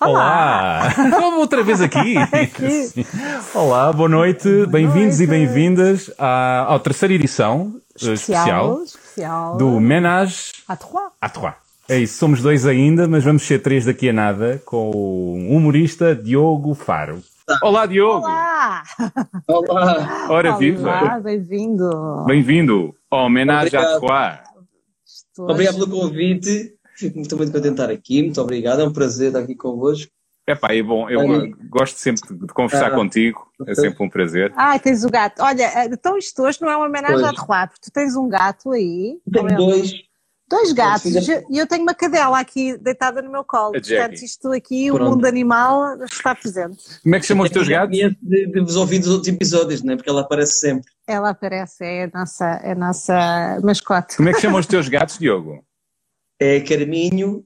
Olá! Olá. Outra vez aqui. aqui. Olá, boa noite, bem-vindos e bem-vindas à, à, terceira edição especial, especial, especial. do Ménage à Trois. À Trois. É isso, somos dois ainda, mas vamos ser três daqui a nada com o humorista Diogo Faro. Olá, Diogo! Olá! Olá! Ora, Olá, viva! Bem-vindo! Bem-vindo ao Ménage à Trois. Obrigado pelo convite. Fico muito, muito contente de estar aqui. Muito obrigado. É um prazer estar aqui convosco. É pá, é bom. Eu Olha. gosto sempre de conversar ah, contigo. É sempre um prazer. Ah, tens o gato. Olha, então isto hoje não é uma homenagem ao Terroir, porque tu tens um gato aí. Tenho é dois. Dois gatos. E eu tenho uma cadela aqui deitada no meu colo. Portanto, isto aqui, Pronto. o mundo animal está presente. Como é que chamam os teus gatos? De, de vos ouvir dos outros episódios, não é? Porque ela aparece sempre. Ela aparece, é a nossa, é a nossa mascote. Como é que chamam os teus gatos, Diogo? É Carminho,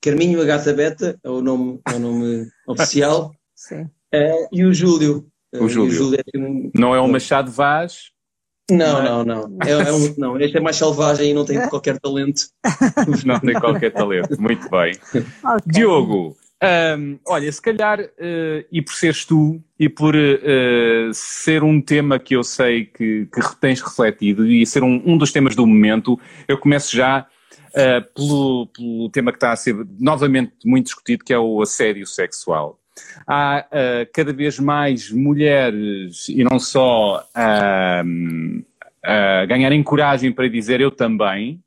Carminho a Gata Beta, é o nome, é o nome oficial. Sim. É, e o Júlio. O Júlio. O Júlio é um... Não é o Machado Vaz? Não, não, não. É, é um, não. Este é mais selvagem e não tem qualquer talento. não tem qualquer talento. Muito bem. Okay. Diogo, um, olha, se calhar, uh, e por seres tu, e por uh, ser um tema que eu sei que, que tens refletido, e ser um, um dos temas do momento, eu começo já uh, pelo, pelo tema que está a ser novamente muito discutido, que é o assédio sexual. Há uh, cada vez mais mulheres, e não só, a uh, ganharem coragem para dizer eu também,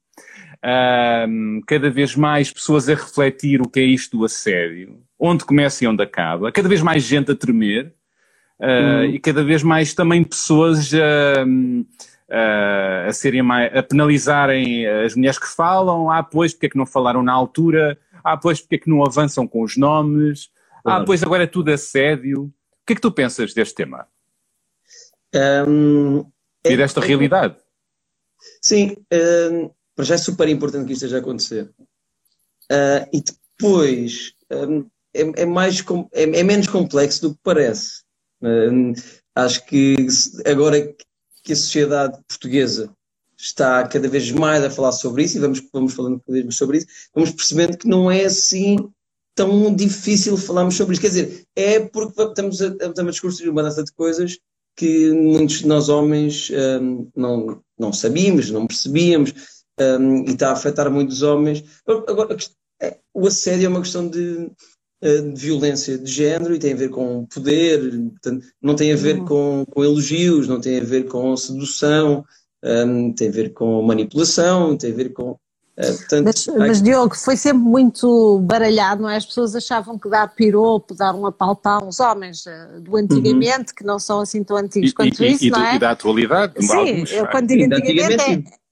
cada vez mais pessoas a refletir o que é isto do assédio, onde começa e onde acaba, cada vez mais gente a tremer, uh, e cada vez mais também pessoas a uh, a serem mais, a penalizarem as mulheres que falam, ah, pois, porque é que não falaram na altura, ah, pois, porque é que não avançam com os nomes, ah, pois agora é tudo assédio. O que é que tu pensas deste tema? Um, e é, desta é, realidade? Sim, um, para já é super importante que isto esteja a acontecer. Uh, e depois um, é, é, mais, é, é, menos complexo do que parece. acho que agora que a sociedade portuguesa está cada vez mais a falar sobre isso, e vamos, vamos falando cada vez mais sobre isso, vamos percebendo que não é assim tão difícil falarmos sobre isso. Quer dizer, é porque estamos a, estamos a discutir uma data de coisas que muitos de nós homens um, não, não sabíamos, não percebíamos, um, e está a afetar muitos homens. Agora, é, o assédio é uma questão de de violência de género e tem a ver com poder, portanto, não tem a ver uhum. com, com elogios, não tem a ver com sedução, um, tem a ver com manipulação, tem a ver com. Uh, portanto, mas, mas, Diogo, foi sempre muito baralhado, não é? As pessoas achavam que dar piropo, dar um apalpão, os homens uh, do antigamente, uhum. que não são assim tão antigos e, quanto e, isso, e não é? E da atualidade, Sim, alguns, eu quando digo antigamente, antigamente é,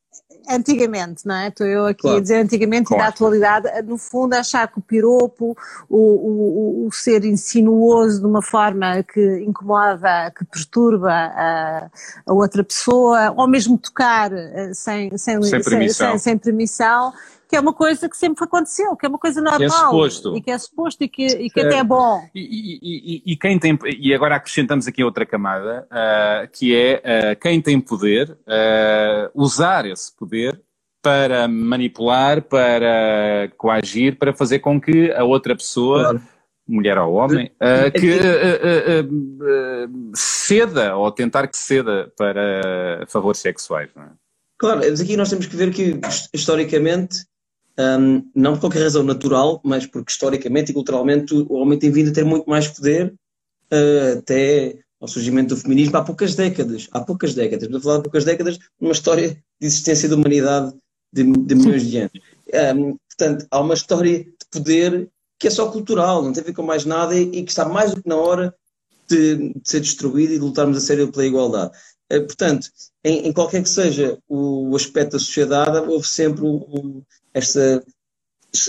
antigamente, não é? Estou eu aqui claro. a dizer antigamente claro. e da atualidade, no fundo achar que o piropo, o, o, o, ser insinuoso de uma forma que incomoda, que perturba a, a outra pessoa, ou mesmo tocar eh, sem, sem, sem, permissão. sem, sem permissão que é uma coisa que sempre aconteceu, que é uma coisa normal. Que é suposto. E que é suposto e que, e que até é bom. E, e, e, e, quem tem, e agora acrescentamos aqui outra camada, uh, que é uh, quem tem poder, uh, usar esse poder para manipular, para coagir, para fazer com que a outra pessoa, claro. mulher ou homem, que ceda ou tentar que ceda para favores sexuais. Não é? Claro, mas aqui nós temos que ver que historicamente um, não por qualquer razão natural, mas porque historicamente e culturalmente o homem tem vindo a ter muito mais poder uh, até ao surgimento do feminismo há poucas décadas. Há poucas décadas, estou a falar de poucas décadas, uma história de existência da humanidade de, de milhões de anos. Um, portanto, há uma história de poder que é só cultural, não tem a ver com mais nada e, e que está mais do que na hora de, de ser destruída e de lutarmos a sério pela igualdade. Uh, portanto, em, em, qualquer que seja o aspecto da sociedade, houve sempre um, esta,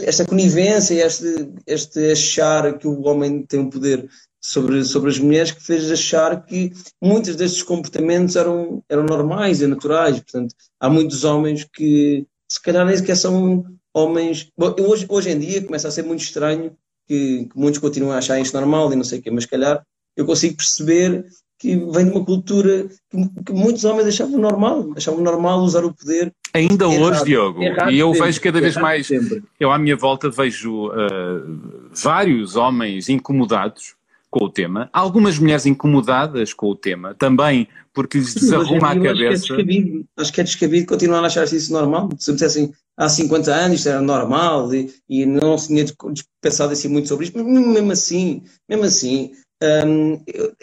esta conivência, este, este achar que o homem tem um poder sobre, sobre as mulheres que fez achar que muitos destes comportamentos eram, eram normais e naturais. Portanto, há muitos homens que se calhar nem sequer são homens. Bom, hoje, hoje em dia começa a ser muito estranho que, que muitos continuam a achar isto normal e não sei o quê, mas se calhar eu consigo perceber que vem de uma cultura que, muitos homens achavam normal, achavam normal usar o poder Ainda errado, hoje, Diogo, e eu sempre, vejo cada vez mais, sempre. eu à minha volta vejo uh, vários homens incomodados com o tema, algumas mulheres incomodadas com o tema, também porque lhes desarruma a cabeça. Acho que, é descabido, acho que é descabido continuar a achar isso normal. Se me dissessem há 50 anos isto era normal e, e não se tinha pensado assim muito sobre isto, mas mesmo assim, mesmo assim, um,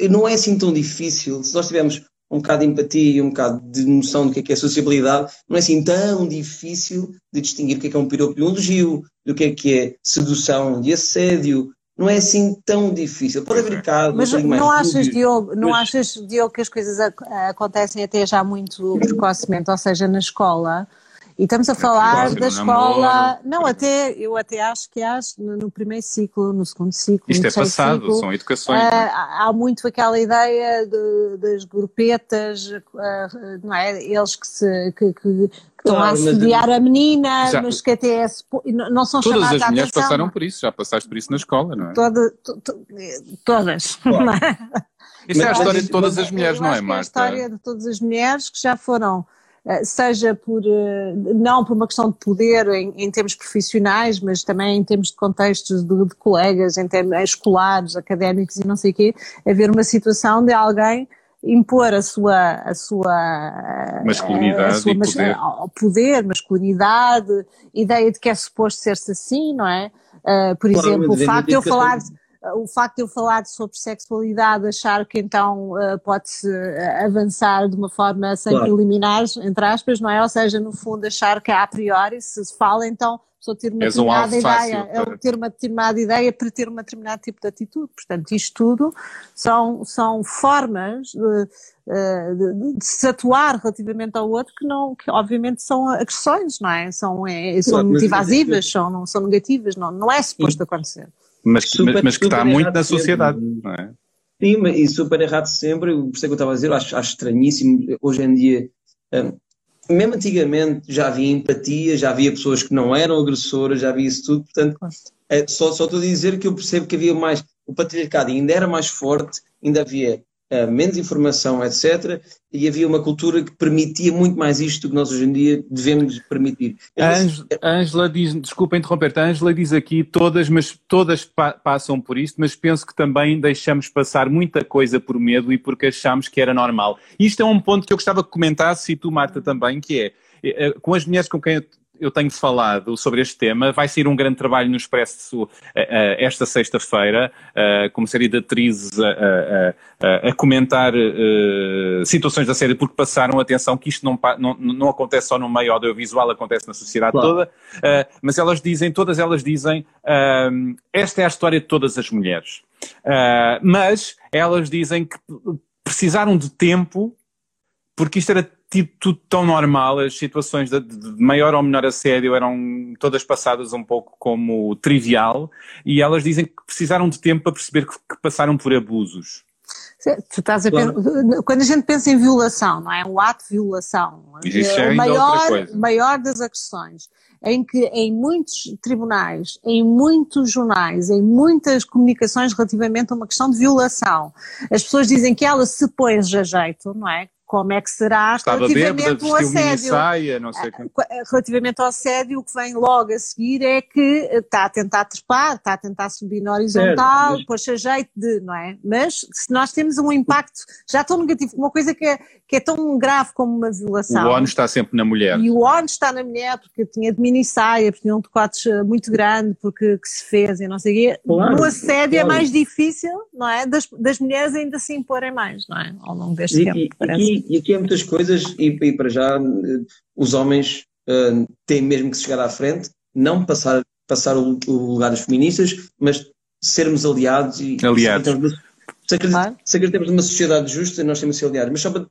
não é assim tão difícil. Se nós tivermos um bocado de empatia e um bocado de noção do que é, que é sociabilidade, não é assim tão difícil de distinguir o que é, que é um piropo e um elogio, do que é que é sedução e assédio. Não é assim tão difícil. Pode haver casos. Mas não achas, Diogo, não mas... achas, Diogo, que as coisas acontecem até já muito precocemente, ou seja, na escola? E estamos a falar da escola. Não, até eu até acho que há no, primeiro ciclo, no segundo ciclo. Isto é passado, ciclo, são educações. Uh, há muito aquela ideia de, das grupetas, uh, não é? Eles que se que, que, que estão a assediar a menina, já, mas que até é, não são todas chamadas as mulheres passaram por isso, já passaste por isso na escola, não é? Toda, to, to, todas. Claro. Isto é a história de todas as mulheres, não é, Marta? É a história de todas as mulheres que já foram seja por, eh, não por uma questão de poder em, em termos profissionais, mas também em termos de contextos de, de colegas, em termos escolares, académicos e não sei o quê, haver uma situação de alguém impor a sua, a sua masculinidade a sua, e poder. poder, masculinidade, ideia de que é suposto ser-se assim, não é? Uh, por claro, exemplo, o facto de eu falar o facto de eu falar sobre sexualidade, achar que então uh, pode-se uh, avançar de uma forma sem claro. preliminares, entre aspas, não é? Ou seja, no fundo, achar que a priori, se fala, então só ter uma És determinada um ideia, é ter uma determinada ideia para ter um determinado tipo de atitude. Portanto, isto tudo são, são formas de, eh, de, de, se atuar relativamente ao outro que não, que obviamente são agressões, não é? São, é, são claro, motivasivas, são, não, são negativas, não, não é suposto acontecer mas, super, mas, mas que está muito na sociedade, sempre. não é? Sim, e super errado sempre, por isso é que eu estava a dizer, acho, acho estranhíssimo, hoje em dia, um, mesmo antigamente já havia empatia, já havia pessoas que não eram agressoras, já havia isso tudo, portanto, é, só, só estou a dizer que eu percebo que havia mais, o patriarcado ainda era mais forte, ainda havia menos informação, etc. E havia uma cultura que permitia muito mais isto do que nós hoje em dia devemos permitir. A Ângela diz, desculpa interromper-te, a Ângela diz aqui todas, mas todas pa passam por isto, mas penso que também deixamos passar muita coisa por medo e porque achamos que era normal. Isto é um ponto que eu gostava que comentasse, e tu, Marta, também, que é, eh, com as mulheres com quem eu eu tenho falado sobre este tema. Vai sair um grande trabalho no Expresso uh, uh, esta sexta-feira, uh, com uma série de atrizes a comentar situações da série, porque passaram atenção que isto não, não, não acontece só no meio audiovisual, acontece na sociedade claro. toda. mas elas dizem, todas elas dizem, esta é a história de todas as mulheres. mas elas dizem que precisaram de tempo porque isto era tipo tudo tão normal, as situações de, de, maior ou menor assédio eram todas passadas um pouco como trivial e elas dizem que precisaram de tempo para perceber que, que passaram por abusos. Tu estás a claro. quando a gente pensa em violação, não é? Um ato de violação, é o maior, maior das agressões, em que em muitos tribunais, em muitos jornais, em muitas comunicações relativamente a uma questão de violação, as pessoas dizem que ela se põe a jeito, não é? Como é que será Estava relativamente bêbada, ao assédio. Saia, não sei ah, Relativamente ao assédio, o que vem logo a seguir é que está a tentar trepar, está a tentar subir na horizontal, é, mas... a jeito de, não é? Mas se nós temos um impacto já tão negativo, uma coisa que é, que é tão grave como uma violação. O ONU está sempre na mulher. E o ONU está na mulher porque tinha de mini saia, porque tinha um decote muito grande, porque que se fez e não sei o quê. Claro, no assédio é claro. é mais difícil, não é? Das, das mulheres ainda se imporem mais, não é? Ao longo deste e, tempo, e, parece. E, e aqui há muitas coisas, e, e para já eh, os homens uh, têm mesmo que chegar à frente, não passar, passar o, o lugar dos feministas, mas sermos aliados e aliados. Se, acreditamos, se acreditamos numa sociedade justa, nós temos que ser aliados. Mas só para,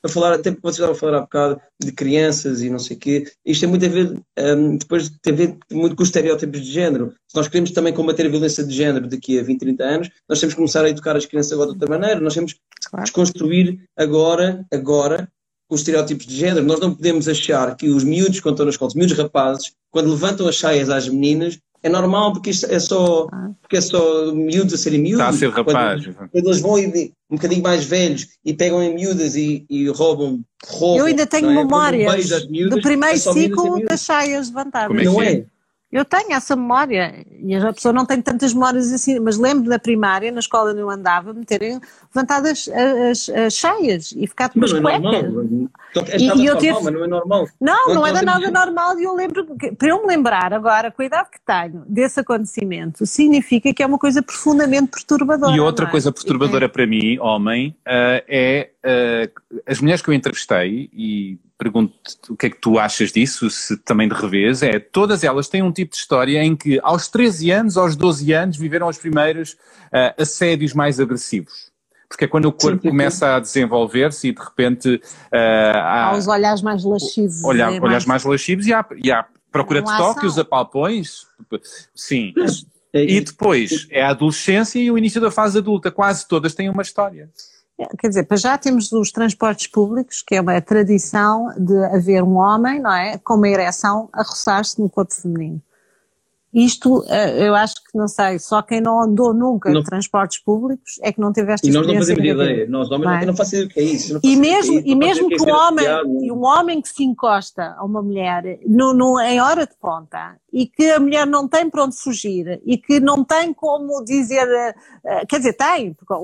para falar, até porque vocês estavam a falar há bocado de crianças e não sei o quê, isto tem muito a ver, um, depois tem a ver muito com os estereótipos de género. Se nós queremos também combater a violência de género daqui a 20, 30 anos, nós temos que começar a educar as crianças agora de outra maneira, nós temos que claro. desconstruir agora, agora, os estereótipos de género. Nós não podemos achar que os miúdos, quando estão na escola, os miúdos rapazes, quando levantam as saias às meninas, é normal porque isto é só, porque é só miúdos a serem miúdos. Está a ser rapaz. Quando, quando eles vão e, um bocadinho mais velhos e pegam em miúdas e, e roubam, roubam. Eu ainda tenho é? memórias do primeiro é ciclo das saias levantadas. Como é não é? Eu tenho essa memória, e a pessoa não tem tantas memórias assim, mas lembro da primária, na escola onde eu andava, me terem levantado as, as, as cheias e ficar com umas não é cuecas. Normal. Então, é e, e eu tive... mas não é normal. Não, não, não era nada normal e eu lembro, que, para eu me lembrar agora, com a idade que tenho desse acontecimento, significa que é uma coisa profundamente perturbadora. E outra é? coisa perturbadora é. para mim, homem, uh, é uh, as mulheres que eu entrevistei e pergunto o que é que tu achas disso, se também de revés, é todas elas têm um tipo de história em que aos 13 anos, aos 12 anos, viveram os primeiros uh, assédios mais agressivos. Porque é quando o corpo sim, sim, começa a desenvolver-se e de repente uh, há, há os olhares mais lascivos. Olhar, é olhares mais... mais lascivos e há, e há procura de toque, os apalpões, sim. É e depois é a adolescência e o início da fase adulta, quase todas têm uma história. Quer dizer, para já temos os transportes públicos, que é uma tradição de haver um homem, não é, com uma ereção a roçar-se no corpo feminino. Isto, eh, eu acho não sei, só quem não andou nunca não. em transportes públicos é que não teve esta e experiência. E nós não fazemos ideia, nós homens não, não fazemos ideia que é isso. E mesmo, e mesmo que, um homem, um homem que se encosta a uma mulher no, no, em hora de ponta e que a mulher não tem para onde fugir e que não tem como dizer, eh, quer dizer, tem, porque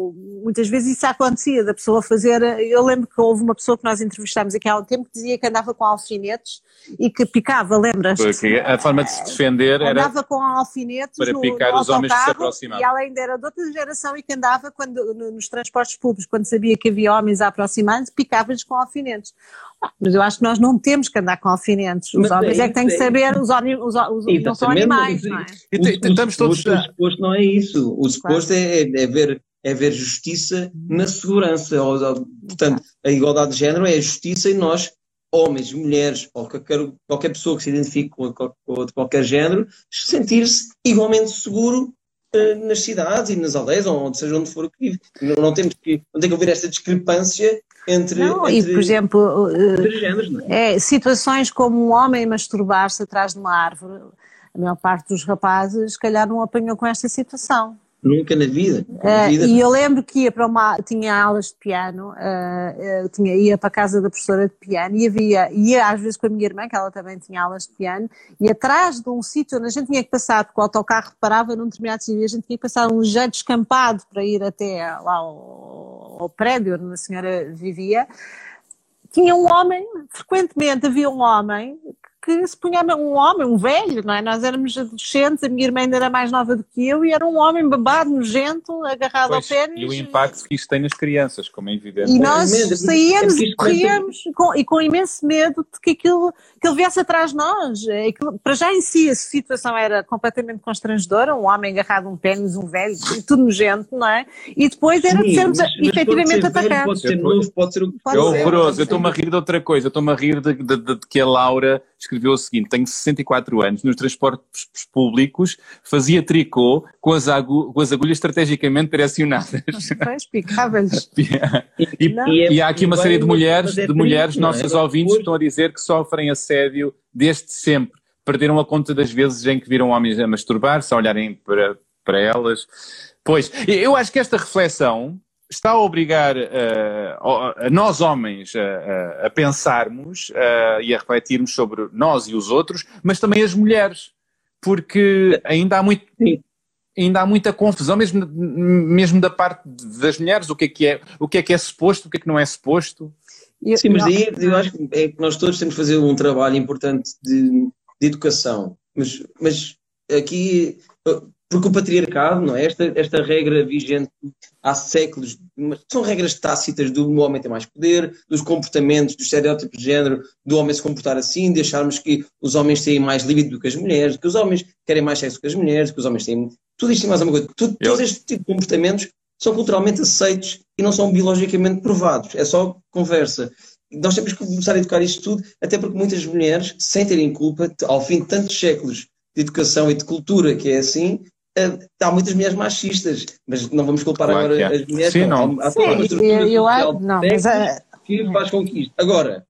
muitas vezes isso acontecia, da pessoa fazer, eu lembro que houve uma pessoa que nós entrevistámos aqui há um tempo que dizia que andava com alfinetes e que picava, lembras? Porque a forma de se defender era... Andava com alfinetes para no, os homens que se aproximavam. E além era de outra geração e que andava quando, nos transportes públicos, quando sabia que havia homens a aproximar-se, picava-lhes com alfinetes. Mas eu acho que nós não temos que andar com alfinetes. Os mas homens é, é que têm que saber, os, homens, os, os, os não são animais, não é? Estamos todos... O suposto não é isso. O suposto claro. é, é, ver, é ver justiça na segurança. Portanto, a igualdade de género é a justiça e nós homens, mulheres ou qualquer, qualquer pessoa que se identifique com, com, de qualquer género, sentir-se igualmente seguro uh, nas cidades e nas aldeias, ou onde seja onde for que vive. Não, não, temos que, não tem que haver esta discrepância entre, não, entre, e, por exemplo, entre géneros. Não é? é? situações como um homem masturbar-se atrás de uma árvore, a maior parte dos rapazes, se calhar, não apanhou com esta situação. Nunca na vida. Na uh, vida. E eu lembro que ia para uma, tinha aulas de piano, uh, tinha, ia para a casa da professora de piano e havia, ia às vezes com a minha irmã, que ela também tinha aulas de piano, e atrás de um sítio onde a gente tinha que passar, porque o autocarro parava num determinado sítio, a gente tinha que passar um jeito descampado para ir até lá ao, ao prédio onde a senhora vivia, tinha um homem, frequentemente havia um homem que se punha um homem, um velho, não é? Nós éramos adolescentes, a minha irmã ainda era mais nova do que eu e era um homem babado, nojento, agarrado pois, ao pênis. E o impacto que isto tem nas crianças, como é evidente. E nós é saíamos e corríamos com, e com imenso medo de que aquilo que ele viesse atrás de nós. É aquilo, para já em si a situação era completamente constrangedora, um homem agarrado a um pênis, um velho, tudo nojento, não é? E depois era Sim, de sermos mas, efetivamente atacados. Pode ser novo, pode ser o que É horroroso, eu estou-me a rir de outra coisa, estou-me a rir de, de, de, de que a Laura escreveu o seguinte: tenho 64 anos, nos transportes públicos fazia tricô com as, agu com as agulhas estrategicamente direcionadas. Pois, picáveis. e, e, e, há aqui uma série de mulheres, de mulheres, nossas é? ouvintes, que estão a dizer que sofrem assédio desde sempre. Perderam a conta das vezes em que viram homens a masturbar-se, a olharem para, para elas. Pois, eu acho que esta reflexão está a obrigar uh, a nós homens a, a pensarmos uh, e a refletirmos sobre nós e os outros, mas também as mulheres, porque ainda há muito. Ainda há muita confusão, mesmo, mesmo da parte das mulheres, o que é que é, o que é que é suposto, o que é que não é suposto. Sim, mas daí eu acho que, é que nós todos temos que fazer um trabalho importante de, de educação, mas, mas aqui porque o patriarcado, não é? Esta, esta regra vigente há séculos, são regras tácitas do homem ter mais poder, dos comportamentos, dos estereótipos de género, do homem se comportar assim, de acharmos que os homens têm mais libido do que as mulheres, que os homens querem mais sexo que as mulheres, que os homens têm. Tudo isto e mais alguma coisa. Tudo, todos este tipo de comportamentos são culturalmente aceitos e não são biologicamente provados. É só conversa. Nós temos que começar a educar isto tudo, até porque muitas mulheres, sem terem culpa, ao fim de tantos séculos de educação e de cultura que é assim, há muitas mulheres machistas, mas não vamos culpar claro agora é. as mulheres. Sim, não. Há toda uma estrutura eu, eu, não, mas, que faz com que isto. Agora,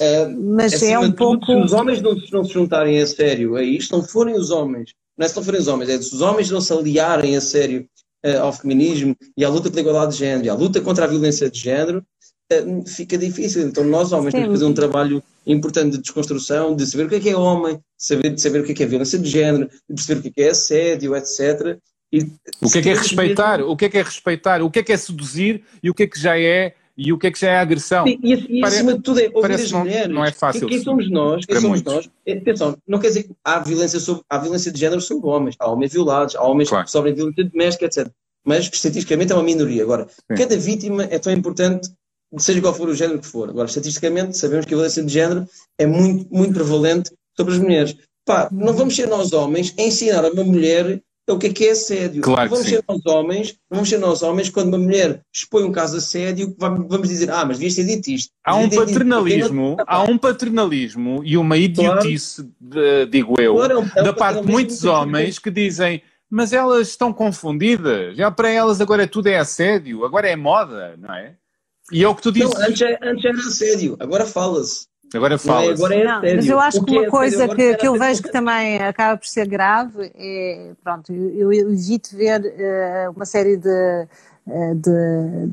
uh, mas é um pouco. se os homens não, não se juntarem a sério a isto, não forem os homens não é se não forem os homens, é se os homens não se aliarem a sério uh, ao feminismo e à luta pela igualdade de género e à luta contra a violência de género, uh, fica difícil. Então nós homens Sim. temos que fazer um trabalho importante de desconstrução, de saber o que é que é homem, saber, de saber o que é que é violência de género, de perceber o que é que é assédio, etc. E, o que é que é respeitar? O que é que é respeitar? O que é que é seduzir e o que é que já é e o que é que já é agressão? E, e, e acima de tudo é ouvir as não, mulheres. Não é fácil. Quem somos nós? Quem somos nós? É, atenção, não quer dizer que há violência, sobre, há violência de género sobre homens. Há homens violados, há homens claro. que sofrem violência doméstica, etc. Mas estatisticamente é uma minoria. Agora, Sim. cada vítima é tão importante seja qual for o género que for. Agora, estatisticamente, sabemos que a violência de género é muito, muito prevalente sobre as mulheres. Pá, não vamos ser nós homens a ensinar a uma mulher o que é que é assédio. Claro vamos ser nós homens, vamos ser nós homens quando uma mulher expõe um caso de assédio, vamos dizer, ah, mas devias ter dito isto. Há um paternalismo, há um paternalismo e uma idiotice, claro. digo eu, claro, é um, é um da parte de muitos homens que dizem mas elas estão confundidas, já para elas agora tudo é assédio, agora é moda, não é? E é o que tu dizes. Não, antes, é, antes era assédio, agora fala-se. Agora fala. É, agora é não, mas eu acho que uma é coisa que, que eu vejo que também acaba por ser grave é, pronto, eu, eu evito ver uh, uma série de, uh, de,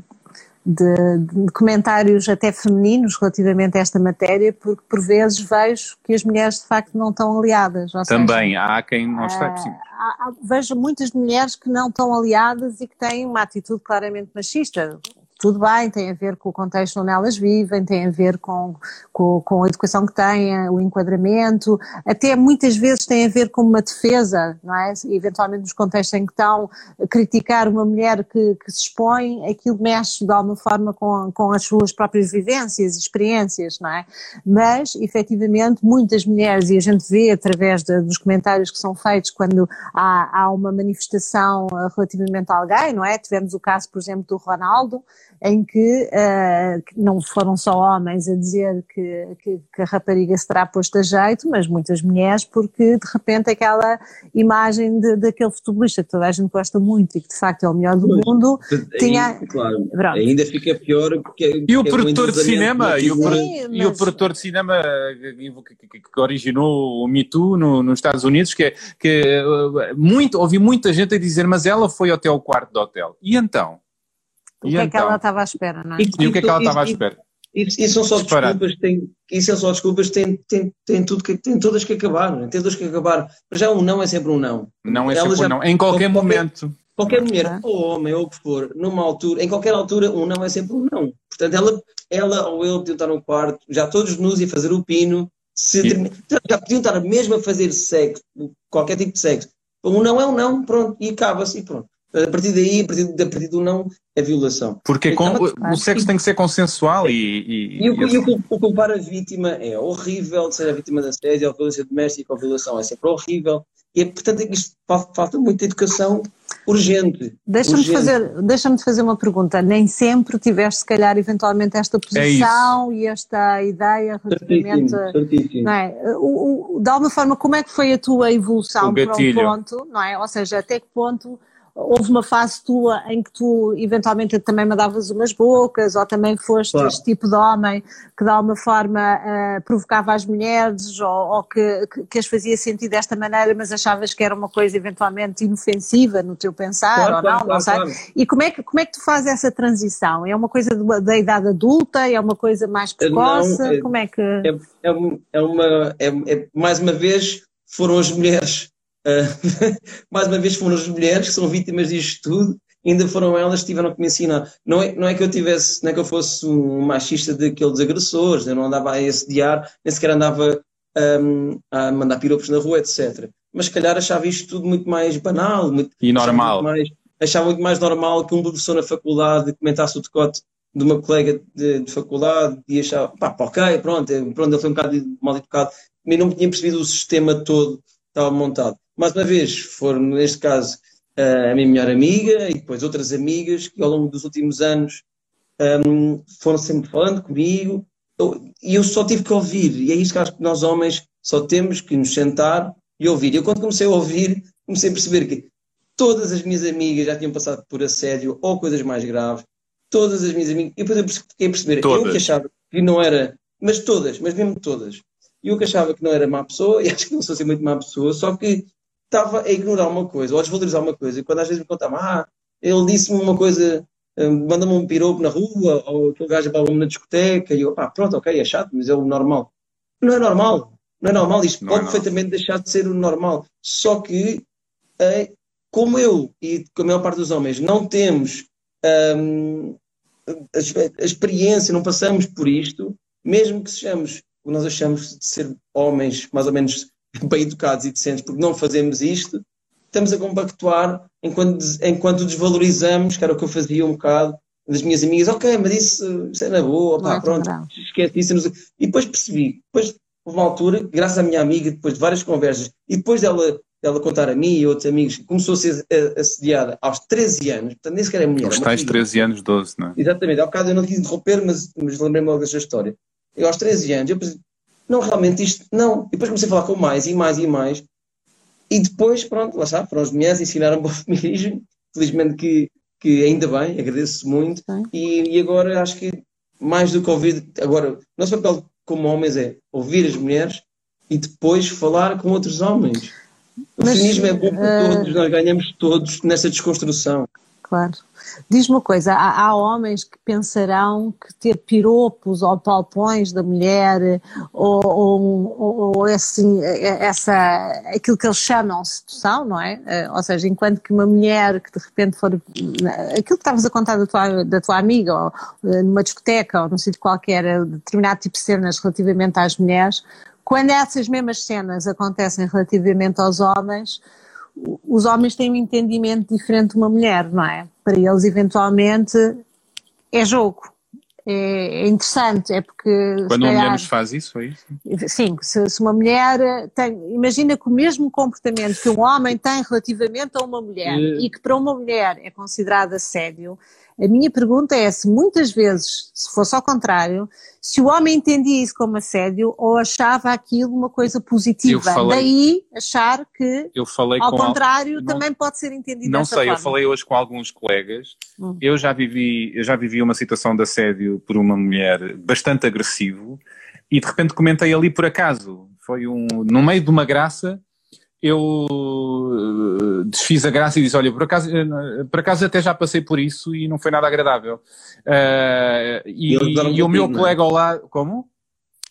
de, de, comentários até femininos relativamente a esta matéria, porque por vezes vejo que as mulheres de facto não estão aliadas. Também, seja, há quem não está uh, há, Vejo muitas mulheres que não estão aliadas e que têm uma atitude claramente machista tudo bem, tem a ver com o contexto onde elas vivem, tem a ver com, com, com, a educação que têm, o enquadramento, até muitas vezes tem a ver com uma defesa, não é? Eventualmente nos contextos em que estão, criticar uma mulher que, que se expõe, aquilo mexe de alguma forma com, com as suas próprias vivências e experiências, não é? Mas, efetivamente, muitas mulheres, e a gente vê através de, dos comentários que são feitos quando há, há uma manifestação relativamente a alguém, não é? Tivemos o caso, por exemplo, do Ronaldo, em que uh, não foram só homens a dizer que, que, que, a rapariga se terá posto a jeito, mas muitas mulheres, porque de repente aquela imagem de, daquele futebolista que toda a gente gosta muito e que de facto é o melhor do pois, mundo, tinha. Claro, ainda fica pior porque. E o é produtor de cinema, e o, Sim, mas... e o produtor de cinema que, que originou o Me Too no, nos Estados Unidos, que, é, que eh, muito, ouvi muita gente a dizer, mas ela foi até o quarto do hotel. E então? O que é que ela então? estava à espera, não é? E, e o que é que ela estava à espera? E, são só desculpas, tem, isso são só desculpas, tem, tem, tem, tudo que, tem todas que acabar, é? tem todas que acabar. Mas já um não é sempre um não. Não é sempre já, um não, em qualquer, qualquer momento. Qualquer mulher, ou homem, ou o que for, numa altura, em qualquer altura, um não é sempre um não. Portanto, ela, ela ou ele podiam estar no quarto, já todos nus e fazer o pino, se termina, já podiam estar mesmo a fazer sexo, qualquer tipo de sexo. Um não é um não, pronto, e acaba-se e pronto. A partir daí, a partir, a partir do não, é violação. Porque com, o sexo tem que ser consensual e. E, e, o, e o, o, culpar a vítima é horrível, de ser a vítima da assédio, ou violência doméstica ou violação, é sempre horrível. E é, portanto, é que isto falta muita educação urgente. Deixa-me de fazer, deixa de fazer uma pergunta. Nem sempre tiveste, se calhar, eventualmente esta é posição é e esta ideia relativamente. Certíssimo, certíssimo. Não é? o, o, de alguma forma, como é que foi a tua evolução para um ponto, não é? Ou seja, até que ponto houve uma fase tua em que tu eventualmente também mandavas umas bocas ou também foste claro. este tipo de homem que de alguma forma uh, provocava as mulheres ou, ou que, que, as fazia sentir desta maneira mas achavas que era uma coisa eventualmente inofensiva no teu pensar claro, ou não, claro, não sei. E como é, que, como é que tu fazes essa transição? É uma coisa de, da idade adulta? É uma coisa mais precoce? Não, é, como é que... É, é, é uma, é, é, mais uma vez foram as mulheres Uh, mais uma vez foram as mulheres que são vítimas disto tudo, ainda foram elas que tiveram que me ensinar. Não é, não é que eu tivesse, não é que eu fosse um machista daqueles agressores, eu não andava a assediar, nem sequer andava um, a mandar piropos na rua, etc. Mas se calhar achava isto tudo muito mais banal. Muito, e normal. Achava muito, mais, achava muito mais normal que um professor na faculdade comentasse o decote de uma colega de, de faculdade e achava, pá, ok, pronto, pronto, ele foi um bocado mal educado, mas não tinha percebido o sistema todo estava montado mais uma vez, foram, neste caso, a minha melhor amiga e depois outras amigas que ao longo dos últimos anos um, foram sempre falando comigo e eu só tive que ouvir. E é isso que acho que nós homens só temos que nos sentar e ouvir. Eu, quando comecei a ouvir, comecei a perceber que todas as minhas amigas já tinham passado por assédio ou coisas mais graves. Todas as minhas amigas. E depois eu fiquei a perceber. Todas. Eu que achava que não era. Mas todas, mas mesmo todas. Eu que achava que não era má pessoa, e acho que não sou assim muito má pessoa, só que estava a ignorar uma coisa, ou a desvalorizar uma coisa, e quando às vezes me contavam, ah, ele disse-me uma coisa, eh, manda-me um piropo na rua, ou aquele gajo para na discoteca, e eu, pá, pronto, ok, é chato, mas é o normal. Não é normal, não é normal, isto não pode é perfeitamente deixar de ser o normal. Só que, é, como eu e a maior parte dos homens não temos um, a, a, experiência, não passamos por isto, mesmo que sejamos, nós achamos de ser homens mais ou menos bem educados e decentes, porque não fazemos isto, estamos a compactuar enquanto, enquanto desvalorizamos, que era o que eu fazia um bocado, das minhas amigas, ok, mas isso, isso é na boa, pá, é pronto, esquece isso. E depois percebi, depois houve uma altura, graças à minha amiga, depois de várias conversas, e depois dela, dela contar a mim e outros amigos, começou a ser assediada aos 13 anos, portanto nem sequer é mulher. Aos tais 13 anos, 12, não é? Exatamente, ao bocado eu não quis interromper, mas, mas lembrei-me logo desta história. Eu aos 13 anos, eu pensei, não, realmente isto, não. E depois comecei a falar com mais e mais e mais, e depois, pronto, lá está, foram as mulheres, ensinaram-me o feminismo, felizmente que, que ainda bem, agradeço muito, e, e agora acho que mais do que ouvir, agora, nosso papel como homens é ouvir as mulheres e depois falar com outros homens. O Mas, feminismo é bom para uh... todos, nós ganhamos todos nessa desconstrução. Claro. Diz-me uma coisa, há, há, homens que pensarão que ter piropos ou palpões da mulher ou, ou, ou assim, essa, aquilo que eles chamam sedução, não é? Eh, ou seja, enquanto que uma mulher que de repente for, aquilo que estavas a contar da tua, da tua amiga, ou eh, numa discoteca ou num sítio qualquer, eh, determinado tipo de cenas relativamente às mulheres, quando essas mesmas cenas acontecem relativamente aos homens, os homens têm um entendimento diferente de uma mulher, não é? Para eles, eventualmente, é jogo. É, é interessante, é porque. Quando uma mulher nos faz isso, é isso? Sim, se, se, uma mulher tem. Imagina que o mesmo comportamento que um homem tem relativamente a uma mulher e que para uma mulher é considerado assédio, a minha pergunta é se muitas vezes, se fosse ao contrário, se o homem entendia isso como assédio ou achava aquilo uma coisa positiva. Falei, Daí achar que, ao contrário, al... também pode ser entendido Não sei, forma. eu falei hoje com alguns colegas. Hum. Eu, já vivi, eu já vivi uma situação de assédio por uma mulher bastante agressivo e de repente comentei ali por acaso. Foi um, no meio de uma graça eu eh, desfiz a graça e disse, olha, por acaso, eh, por acaso até já passei por isso e não foi nada agradável. Uh, e, e, e o meu é? colega ao lado... Como?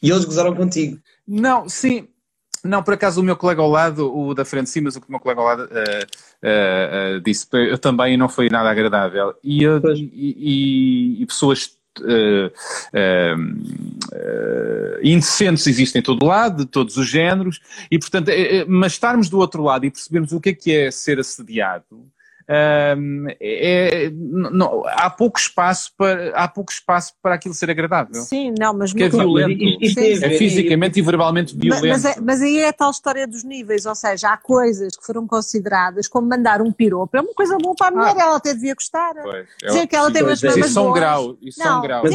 E eles gozaram contigo? Não, sim. Não, por acaso o meu colega ao lado, o da frente sim, mas o que o meu colega ao lado uh, uh, disse, eu também não foi nada agradável. E, e, e pessoas Uh, uh, indecentes existem em todo lado, de todos os géneros, e portanto, mas estarmos do outro lado e percebermos o que é que é ser assediado, é, não, há pouco espaço para há pouco espaço para aquilo ser agradável. Sim, não, mas que é violento, isto, é, é fisicamente e verbalmente violento. Mas, mas, é, mas, aí é a tal história dos níveis, ou seja, há coisas que foram consideradas como mandar um piropo, é uma coisa boa para a mulher, ah, ela até devia gostar. Pois, é dizer que ela tem umas mamas Isso é um grau, isso não, é um grau. Mas,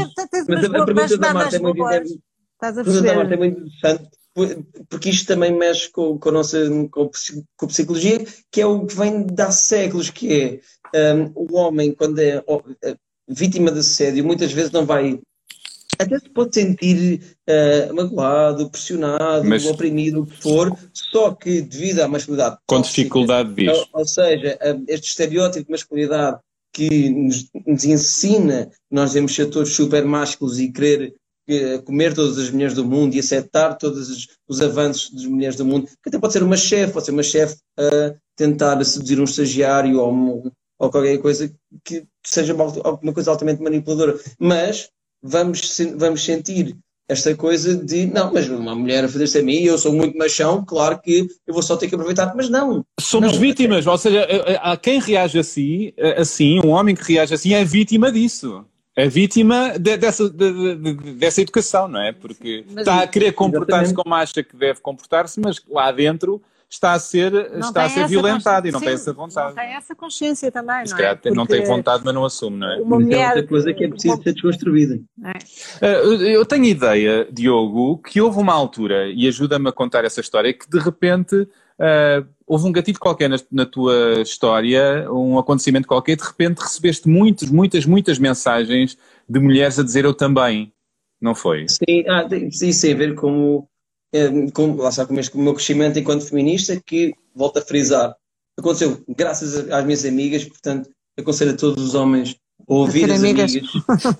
mas é pergunta da Marta é muito interessante porque isto também mexe com, com a nossa com, com a psicologia, que é o que vem de há séculos, que é um, o homem, quando é vítima de assédio, muitas vezes não vai. Até se pode sentir uh, magoado, pressionado, Mas... oprimido, o que for, só que devido à masculinidade. Com tóxica, dificuldade disso. Ou, ou seja, este estereótipo de masculinidade que nos, nos ensina, nós devemos ser todos super másculos e querer comer todas as mulheres do mundo e aceitar todos os, os avanços das mulheres do mundo, que até pode ser uma chefe, pode ser uma chefe a tentar seduzir um estagiário ou, ou qualquer coisa que seja alguma coisa altamente manipuladora. Mas vamos, vamos sentir esta coisa de não, mas uma mulher a fazer-se a mim, eu sou muito machão, claro que eu vou só ter que aproveitar, mas não. Somos não, vítimas, ou seja, a, a quem reage assim, assim, um homem que reage assim é vítima disso é vítima de, dessa, de, de, dessa educação, não é? Porque mas, está a querer comportar-se como acha que deve comportar-se, mas lá dentro está a ser, está a ser violentado e não Sim, tem essa vontade. Não tem essa consciência também, não é? Porque não tem vontade, mas não assume, não é? Uma é mulher, é outra coisa que é preciso uma... ser desconstruída. É? Uh, eu tenho ideia, Diogo, que houve uma altura, e ajuda-me a contar essa história, que de repente uh, houve um gatilho qualquer na, na, tua história, um acontecimento qualquer, de repente recebeste muitas, muitas, muitas mensagens de mulheres a dizer eu também, não foi? Sim, ah, isso a ver com é, com, lá está com o meu crescimento enquanto feminista, que, volto a frisar, aconteceu graças às minhas amigas, portanto, aconselho a todos os homens ouvir as amigas. amigas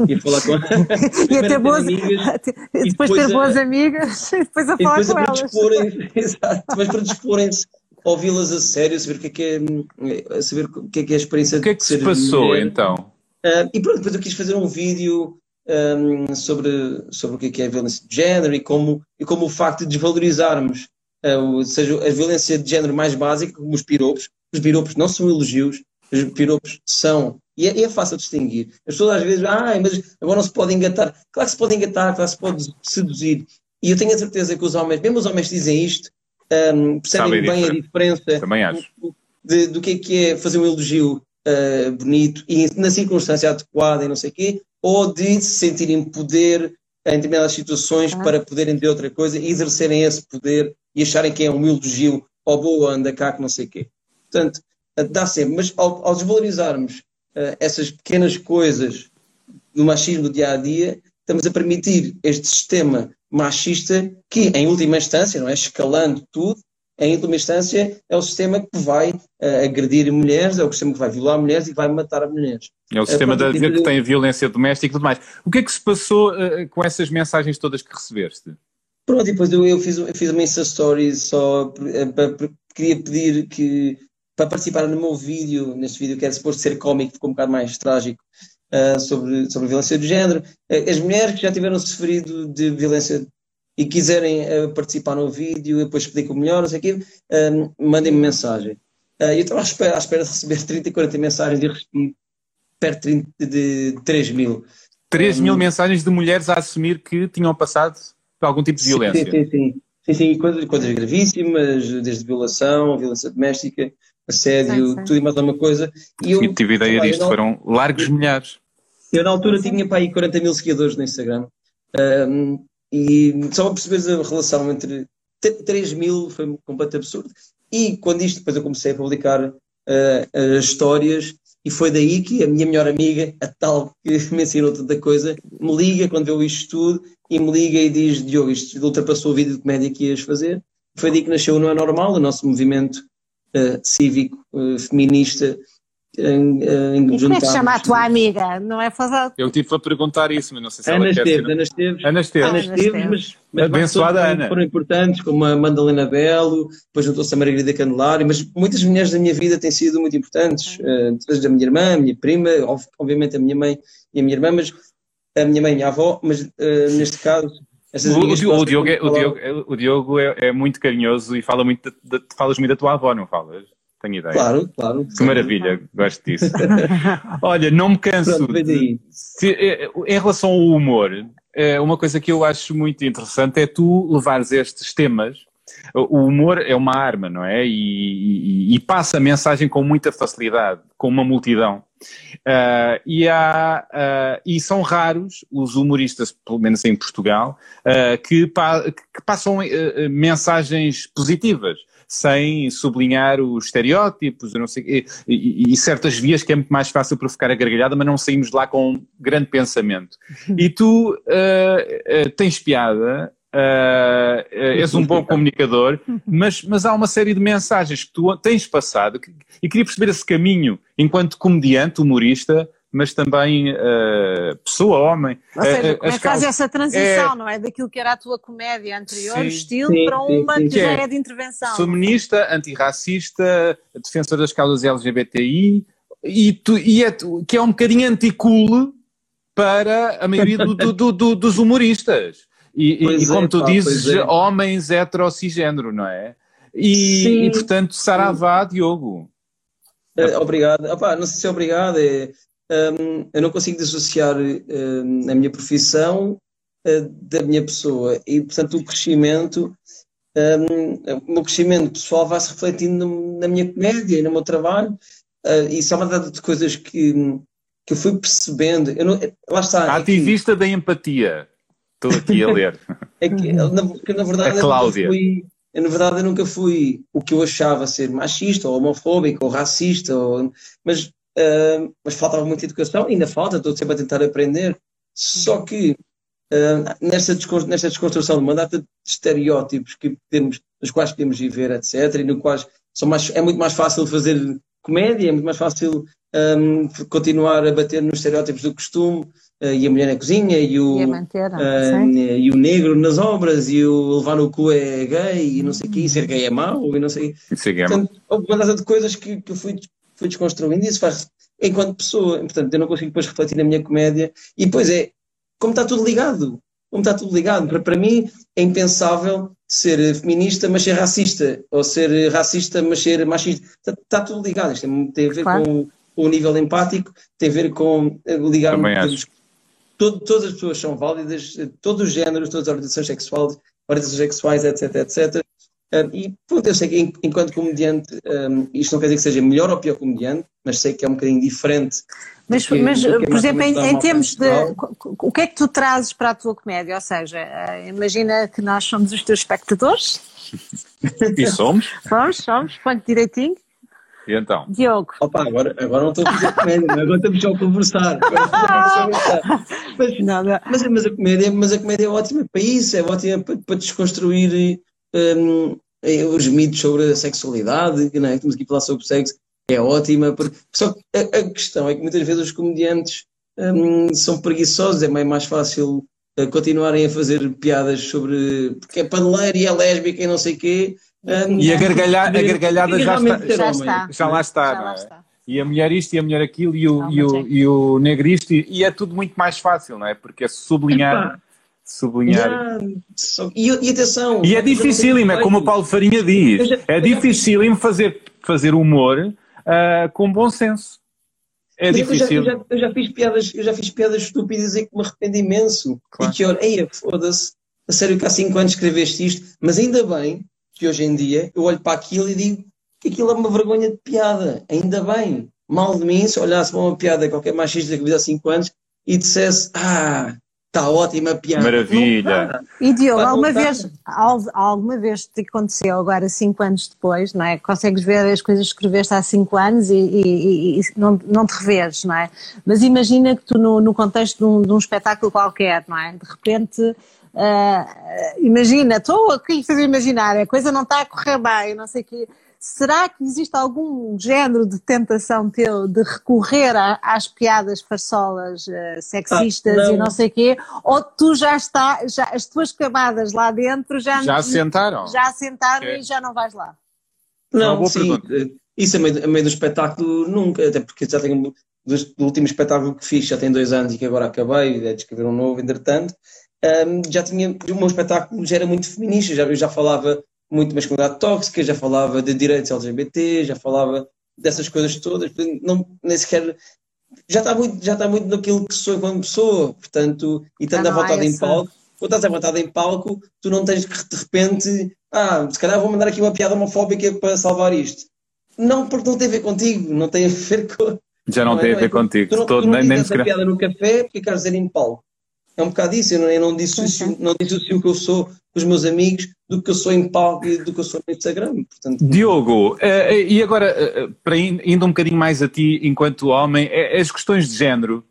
e a falar com e a ter boas amigas e depois, ter boas amigas e depois a falar com elas. exato, depois para disporem-se ouvi-las a sério, saber o que é que é, saber o que é, que é a experiência O que é que se passou mulher. então? Uh, e pronto, depois eu quis fazer um vídeo um, sobre, sobre o que é, que é a violência de género e como, e como o facto de desvalorizarmos, uh, seja a violência de género mais básica, como os piropos, os piropos não são elogios, os piropos são, e é, é fácil distinguir. As pessoas às vezes, ah, mas agora não se pode engatar. Claro que se pode engatar, claro que se pode seduzir. E eu tenho a certeza que os homens, mesmo os homens que dizem isto, um, percebem bem a diferença de, do que é, que é fazer um elogio uh, bonito e na circunstância adequada e não sei o quê, ou de se sentirem poder em determinadas situações ah. para poderem ter outra coisa e exercerem esse poder e acharem que é um elogio ou boa, anda cá, que não sei o quê. Portanto, dá sempre, mas ao, ao desvalorizarmos uh, essas pequenas coisas do machismo do dia a dia, estamos a permitir este sistema machista que, em última instância, não é escalando tudo, em última instância, é o sistema que vai uh, agredir mulheres, é o sistema que vai violar mulheres e vai matar mulheres. É o sistema uh, de, que tem violência doméstica e tudo mais. O que é que se passou uh, com essas mensagens todas que recebeste? Pronto, depois eu, eu, fiz, eu fiz uma Insta Story só para, queria pedir que para participar no meu vídeo, neste vídeo que era suposto ser cómico, ficou um bocado mais trágico, uh, sobre, sobre violência de género. Uh, as mulheres que já tiveram sofrido de violência e quiserem uh, participar no vídeo e depois explico melhor, não sei o quê, mandem-me mensagem. eu estava à espera, à espera de receber 30 e 40 mensagens e recebi perto de, de, de 3 mil. 3 um, mil mensagens de mulheres a assumir que tinham passado por algum tipo de violência. Sim, sim, sim. Sim, sim, coisas, coisas gravíssimas, desde violação, violência doméstica, assédio, sim, sim. tudo e mais alguma coisa. E eu, tive ideia disto, não, foram largos milhares. Eu na altura tinha para aí 40 mil seguidores no Instagram. Um, e só para perceberes a relação entre 3 mil foi completamente absurdo. E quando isto, depois eu comecei a publicar uh, as histórias, e foi daí que a minha melhor amiga, a tal que me ensinou tanta coisa, me liga quando viu isto tudo e me liga e diz: Diogo, isto ultrapassou o vídeo de comédia que ias fazer. Foi daí que nasceu o Não é Normal, o nosso movimento uh, cívico, uh, feminista, em, em e como é que chama a tua amiga? Não é fazer... Eu tive a perguntar isso, mas não sei se Ana ela Esteves, quer Ana Esteves. Ana Esteves. Ana Esteves, mas, mas Abençoada Ana. foram importantes, como a Madalena Belo, depois juntou-se a Margarida Candelário, mas muitas mulheres da minha vida têm sido muito importantes, desde a minha irmã, a minha prima, obviamente a minha mãe e a minha irmã, mas a minha mãe e a minha avó, mas uh, neste caso o, o, Diogo, é, o, Diogo, o Diogo é, é, muito carinhoso e fala muito de, de, falas muito da tua avó, não falas? Tenho ideia. Claro, claro. Que maravilha, gosto disso. Olha, não me canso. Pronto, de, se, eh, em relação ao humor, uma coisa que eu acho muito interessante é tu levares estes temas. O humor é uma arma, não é? E, e, e passa a mensagem com muita facilidade, com uma multidão. Uh, e, há, uh, e são raros os humoristas, pelo menos em Portugal, uh, que, pa que, passam mensagens positivas sem sublinhar os estereótipos sei, e, e, certas vias que é muito mais fácil provocar a gargalhada, mas não saímos lá com um grande pensamento. E tu tens piada, Uh, és um bom comunicador, mas, mas há uma série de mensagens que tu tens passado que, e queria perceber esse caminho enquanto comediante, humorista, mas também uh, pessoa, homem. Ou seja, uh, como é que faz essa transição, é... não é? Daquilo que era a tua comédia anterior, sim, estilo, sim, para uma sim, que já é de intervenção. Feminista, antirracista, defensor das causas LGBTI, e, tu, e é, que é um bocadinho anti-cool para a maioria do, do, do, dos humoristas. E, e como é, tu pá, dizes, é. homens hetero cisgênero, não é? E, e portanto, saravá, Diogo. É, obrigado. Opa, não sei se é obrigado, é, um, eu não consigo dissociar um, a minha profissão uh, da minha pessoa e, portanto, o crescimento, um, o meu crescimento pessoal vai se refletindo no, na minha comédia e no meu trabalho. Uh, e só uma data de coisas que, que eu fui percebendo. Eu não, lá está. Ativista da empatia. Estou aqui a ler. é que, na, na verdade, a Cláudia. Eu fui, eu, na verdade, eu nunca fui o que eu achava ser machista, ou homofóbico, ou racista, ou, mas Uh, mas faltava muita educação, ainda falta, estou sempre a tentar aprender. Só que uh, nesta, nesta desconstrução de uma data de estereótipos que temos, nos quais podemos viver, etc., e no quais são mais, é muito mais fácil fazer comédia, é muito mais fácil um, continuar a bater nos estereótipos do costume, uh, e a mulher na cozinha, e o, e, manter, uh, e o negro nas obras, e o levar no cu é gay, e não sei o quê, e ser gay é mau, e não sei o quê. É Portanto, houve uma data de coisas que, que eu fui, fui desconstruindo, e isso faz enquanto pessoa. Portanto, eu não consigo depois refletir na minha comédia. E depois é, como está tudo ligado. Como está tudo ligado. Para, para mim é impensável ser feminista, mas ser racista. Ou ser racista, mas ser machista. Está, está tudo ligado. Isto tem a ver claro. com, com, o nível empático, tem a ver com eh, ligar todo, todas as pessoas são válidas, todos os géneros, todas as orientações sexuais, orientações sexuais, etc, etc. Um, e pronto, eu sei que enquanto comediante, um, isto não quer dizer que seja melhor ou pior comediante, mas sei que é um bocadinho diferente. Mas, que, mas por exemplo, em, em termos de. O que é que tu trazes para a tua comédia? Ou seja, imagina que nós somos os teus espectadores. e somos? Somos, somos, ponto direitinho. E então? Diogo. Opa, agora, agora não estou a fazer comédia, agora estamos só a conversar. Mas, mas, mas, a comédia, mas a comédia é ótima para isso, é ótima para, para desconstruir um, é, os mitos sobre a sexualidade, não é? Estamos aqui a falar sobre sexo, é ótima. Porque, só que a, a questão é que muitas vezes os comediantes um, são preguiçosos, é meio mais fácil uh, continuarem a fazer piadas sobre porque é paneleiro e é lésbica e não sei o quê. Um, e a, gargalha, a gargalhada já está, já, está, já lá está. Já lá está. E a mulher isto e a mulher aquilo e o, não, e o, é. e o negro isto, e, e, é tudo muito mais fácil, não é? Porque é sublinhar sublinhar. e, e, atenção. E é dificílimo, é como o Paulo Farinha diz. Já, é dificílimo fazer, fazer humor uh, com bom senso. É difícil. Eu já, eu, já, eu já, fiz piadas, eu já fiz piadas estúpidas e que me arrependo imenso. Claro. E que olha, foda-se, a sério que há 5 anos escreveste isto, mas ainda bem que hoje em dia eu olho para aquilo e digo que aquilo é uma vergonha de piada. Ainda bem. Mal de mim se olhasse para uma piada qualquer machista que eu há 5 anos e dissesse, ah, Está ótima a piada. Maravilha. E Diogo, alguma vez, alguma vez te aconteceu agora, cinco anos depois, não é? Consegues ver as coisas que escreveste há cinco anos e, e, e não, não te revês, não é? Mas imagina que tu, no, no contexto de um, de um espetáculo qualquer, não é? De repente, uh, imagina, estou aqui a fazer imaginar, a coisa não está a correr bem, não sei o quê Será que existe algum género de tentação teu de recorrer a, às piadas farsolas uh, sexistas ah, não. e não sei o quê? Ou tu já está, já, as tuas camadas lá dentro já, já sentaram, já sentaram é. e já não vais lá? Não, sim, pergunta. isso a meio, a meio do espetáculo nunca, até porque já tenho do, do último espetáculo que fiz, já tem dois anos e que agora acabei, é de escrever um novo, entretanto, um, já tinha, o meu espetáculo já era muito feminista, já, eu já falava muito masculinidade tóxica, já falava de direitos LGBT, já falava dessas coisas todas, não, nem sequer já está muito, já está muito naquilo que sou enquanto pessoa, portanto, e estando à vontade em palco, quando estás à vontade em palco, tu não tens que de repente, ah, se calhar vou mandar aqui uma piada homofóbica para salvar isto. Não, porque não tem a ver contigo, não tem a ver com. Já não, não tem é, a ver contigo. Tu não, todo, tu não nem, nem a piada no café porque queres dizer em palco. É um bocado isso, eu não, eu não dissocio, não dissocio o que eu sou com os meus amigos do que eu sou em palco e do que eu sou no Instagram. Portanto, Diogo, uh, e agora, uh, para indo um bocadinho mais a ti enquanto homem, as questões de género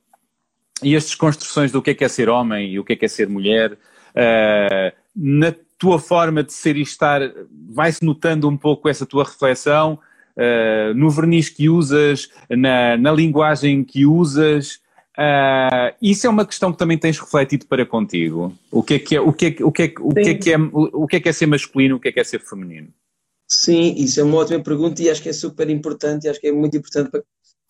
e as desconstruções do que é que é ser homem e o que é que é ser mulher, uh, na tua forma de ser e estar, vai-se notando um pouco essa tua reflexão no verniz que usas, na, na linguagem que usas, Uh, isso é uma questão que também tens refletido para contigo. O que é que é, o que é, o que é, o que é, que é, o que é, que é ser masculino, o que é que é ser feminino? Sim, isso é uma ótima pergunta e acho que é super importante e acho que é muito importante para,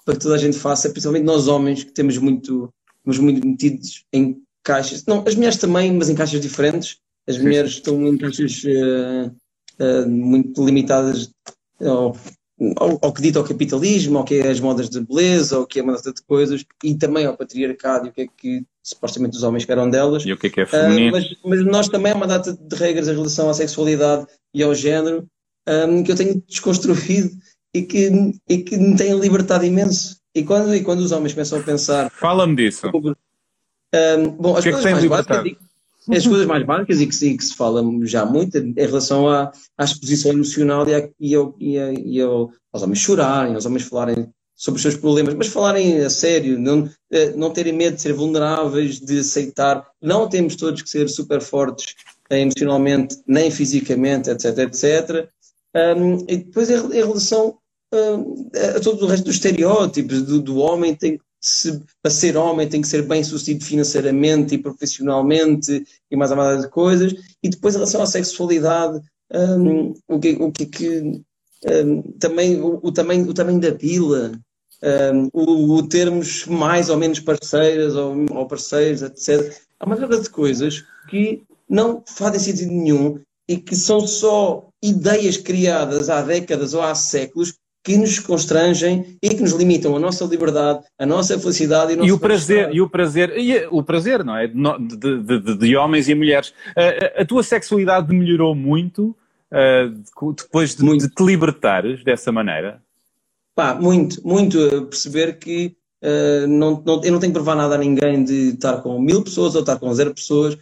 para que toda a gente faça, principalmente nós homens que temos muito, temos muito metidos em caixas, não, as mulheres também, mas em caixas diferentes. As mulheres estão em caixas uh, uh, muito limitadas ao, ao, que dita ao capitalismo, ao que é as modas de beleza, ao que é uma data de coisas, e também ao patriarcado e o que é que supostamente os homens esperam delas. E o que é que é ah, feminino. Uh, mas, mas, nós também há uma data de regras em relação à sexualidade e ao género um, que eu tenho desconstruído e que, e que me tem libertado imenso. E quando, e quando os homens começam a pensar. Fala-me disso. Um, bom, as que coisas é que mais básicas as coisas mais básicas e que, e que, se fala já muito em relação à, à exposição emocional e, a, e, ao, e, a, e ao, aos homens chorarem, aos homens falarem sobre os seus problemas, mas falarem a sério, não, eh, não terem medo de ser vulneráveis, de aceitar. Não temos todos que ser super fortes emocionalmente, nem fisicamente, etc, etc. Um, e depois em, relação um, a todo o resto dos estereótipos do, do homem tem se, para ser homem tem que ser bem sucedido financeiramente e profissionalmente e mais amada de coisas e depois em relação à sexualidade um, o que, o que, que um, também o, o, tamanho, o tamanho da pila um, o, o, termos mais ou menos parceiras ou, ou parceiros, etc. Há uma série de coisas que não fazem sentido nenhum e que são só ideias criadas há décadas ou há séculos que nos constrangem e que nos limitam a nossa liberdade, a nossa felicidade e, e o prazer e o prazer e o prazer não é de, de, de, de homens e mulheres. A, a, tua sexualidade melhorou muito uh, depois de, muito. de te libertares dessa maneira. Pá, muito, muito. Perceber que uh, não, não, eu não tenho que provar nada a ninguém de estar com mil pessoas ou estar com zero pessoas.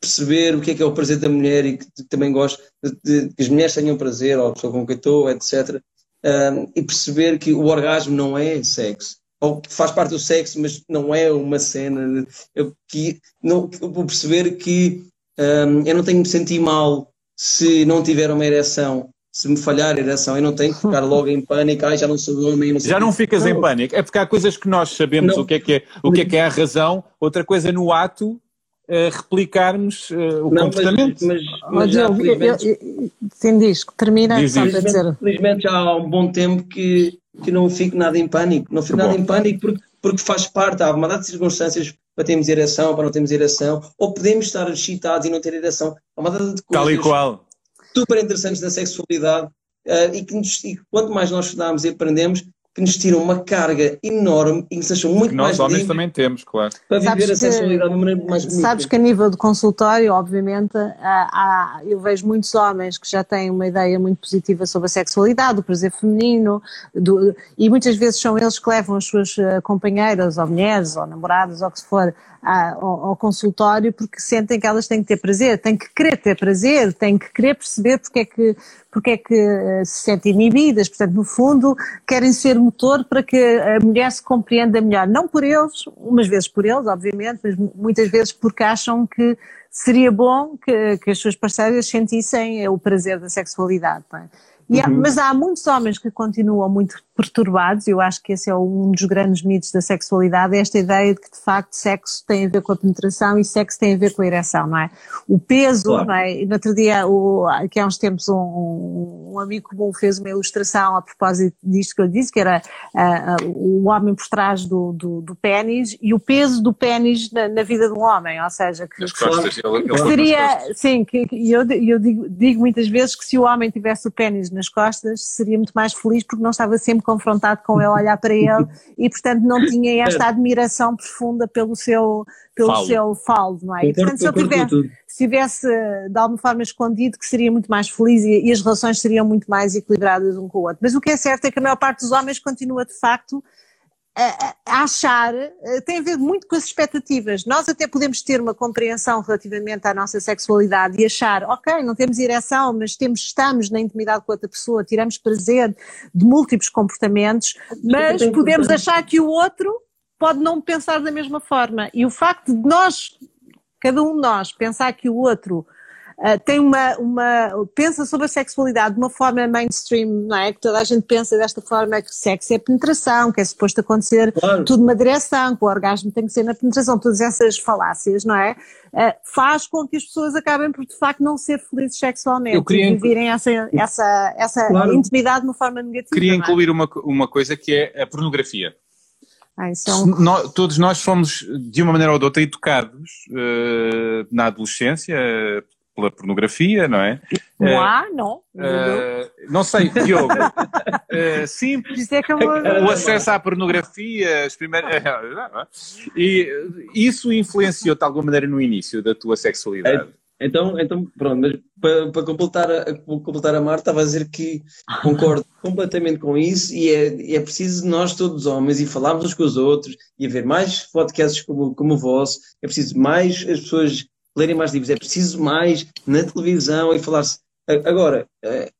Perceber o que é que é o prazer da mulher e que, que também gosto de, de, que as mulheres tenham prazer, ou a pessoa com quem estou, etc. Uh, e perceber que o orgasmo não é sexo. Ou faz parte do sexo, mas não é uma cena. Eu, que, não, eu vou perceber que um, eu não tenho que me sentir mal se não tiver uma ereção se me falhar a ereção, eu não tenho que ficar logo em pânico, ai, já não sou homem. Não já não ficas não. em pânico, é porque há coisas que nós sabemos não. o que é que é, o que é que é a razão, outra coisa no ato, uh, replicarmos uh, o não, comportamento. Mas, mas, mas já, felizmente, sim, diz, termina diz, só para dizer. Felizmente já há um bom tempo que, que não fico nada em pânico, não fico nada em pânico porque, porque faz parte, há uma data de circunstâncias para termos ereção, para não termos ereção, ou podemos estar excitados e não ter ereção, há uma data de coisas. Tal e qual super interessantes da sexualidade uh, e que nos, e quanto mais nós estudamos e aprendemos, que nos tiram uma carga enorme e que nos acham muito que nós mais homens também temos, claro. Para viver sabes a sexualidade de uma maneira mais bonita. Sabes que a nível de consultório, obviamente, há, há, eu vejo muitos homens que já têm uma ideia muito positiva sobre a sexualidade, o prazer feminino, do, e muitas vezes são eles que levam as suas eh, companheiras, ou mulheres, ou namoradas, ou o que for, ao, ao, consultório porque sentem que elas têm que ter prazer, têm que querer ter prazer, têm que querer perceber porque é que, porque é que uh, se sentem inibidas, portanto, no fundo, querem ser motor para que a mulher se compreenda melhor, não por eles, umas vezes por eles, obviamente, mas muitas vezes porque acham que seria bom que, que as suas parceiras sentissem o prazer da sexualidade. É? Há, uhum. Mas há muitos homens que continuam muito perturbados, eu acho que esse é um dos grandes mitos da sexualidade, esta ideia de que de facto sexo tem a ver com a penetração e sexo tem a ver com a ereção, não é? O peso, claro. não é? No outro dia, o, aqui há uns tempos, um, um, amigo comum fez uma ilustração a propósito disto que eu disse, que era uh, uh, o homem por trás do, do, do pênis e o peso do pênis na, na, vida de um homem, ou seja, que, costas, que ele, ele seria, sim, que, que eu, eu digo, digo muitas vezes que se o homem tivesse o pênis nas costas, seria muito mais feliz porque não estava sempre confrontado com ele, olhar para ele e, portanto, não tinha esta admiração profunda pelo seu, pelo falo. seu falo, não é? E, portanto, se eu tivesse, se tivesse de alguma forma escondido, que seria muito mais feliz e, e as relações seriam muito mais equilibradas um com o outro. Mas o que é certo é que a maior parte dos homens continua, de facto, a, achar eh, tem a ver muito com as expectativas. Nós até podemos ter uma compreensão relativamente à nossa sexualidade e achar, ok, não temos ereção, mas temos, estamos na intimidade com outra pessoa, tiramos prazer de múltiplos comportamentos, mas podemos achar que o outro pode não pensar da mesma forma. E o facto de nós, cada um de nós, pensar que o outro uh, tem uma, uma, pensa sobre a sexualidade de uma forma mainstream, não é? Que toda a gente pensa desta forma que sexo é penetração, que é suposto acontecer claro. tudo numa direção, que o orgasmo tem que ser na penetração, todas essas falácias, não é? Uh, faz com que as pessoas acabem por de facto não ser felizes sexualmente e viverem essa, essa, essa claro. intimidade de uma forma negativa. Queria é? incluir uma, uma coisa que é a pornografia. Ah, é nós, todos nós fomos, de uma maneira ou de outra, educados uh, na adolescência pela pornografia, não é? Não uh, há, não. Uh, não sei, Diogo. uh, sim, é o acesso à pornografia, as primeiras. e isso influenciou-te de alguma maneira no início da tua sexualidade? É, então, então pronto, mas para, para completar, a, completar a Marta, estava a dizer que concordo completamente com isso e é, é preciso nós, todos os homens, e falarmos uns com os outros e haver mais podcasts como, como o vosso, é preciso mais as pessoas lerem mais livros, é preciso mais na televisão e falar-se. Agora, eh,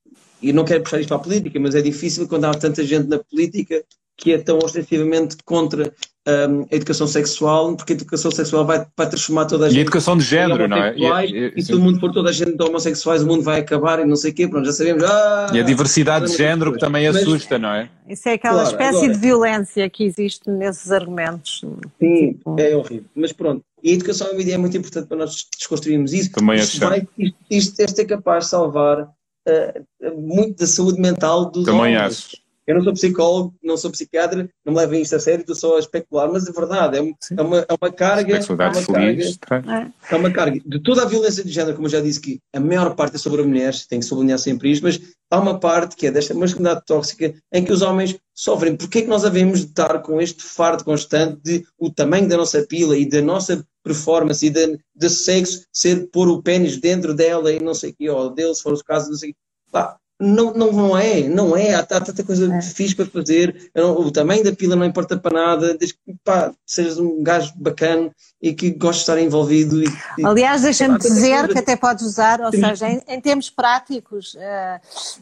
e não quero puxar isto para a política, mas é difícil quando há tanta gente na política que é tão ostensivamente contra um, a educação sexual, porque a educação sexual vai, vai transformar toda a gente. E a educação de género, não é? E, e, e se o mundo for toda a gente de homossexuais, o mundo vai acabar e não sei o quê, pronto, já sabemos. Ah, e a diversidade de género que também mas, assusta, não é? Isso é aquela claro, espécie agora, de violência que existe nesses argumentos. Sim, tipo... é horrível. Mas pronto, e a educação à mídia é muito importante para nós desconstruirmos isso. Também isto, vai, isto, isto, isto é capaz de salvar uh, muito da saúde mental dos Também homens. acho. Eu não sou psicólogo, não sou psiquiatra, não me levem isto a sério, estou só a especular, mas é verdade, é, é, uma, é uma carga. É uma feliz, carga é uma carga. De toda a violência de género, como eu já disse, que a maior parte é sobre a mulher, tem que sublinhar sempre isto, mas há uma parte que é desta masculinidade tóxica em que os homens sofrem. Porquê é que nós havemos de estar com este fardo constante de o tamanho da nossa pila e da nossa performance e de, de sexo ser pôr o pênis dentro dela e não sei o que, ou dele, se for o caso, não sei. Pá, não, não, não é, não é. Há, há tanta coisa é. fixe para fazer. O tamanho da pila não importa para nada, desde que pá, sejas um gajo bacana e que goste de estar envolvido. E, Aliás, deixa-me dizer que até podes usar, ou seja, em, em termos práticos, uh,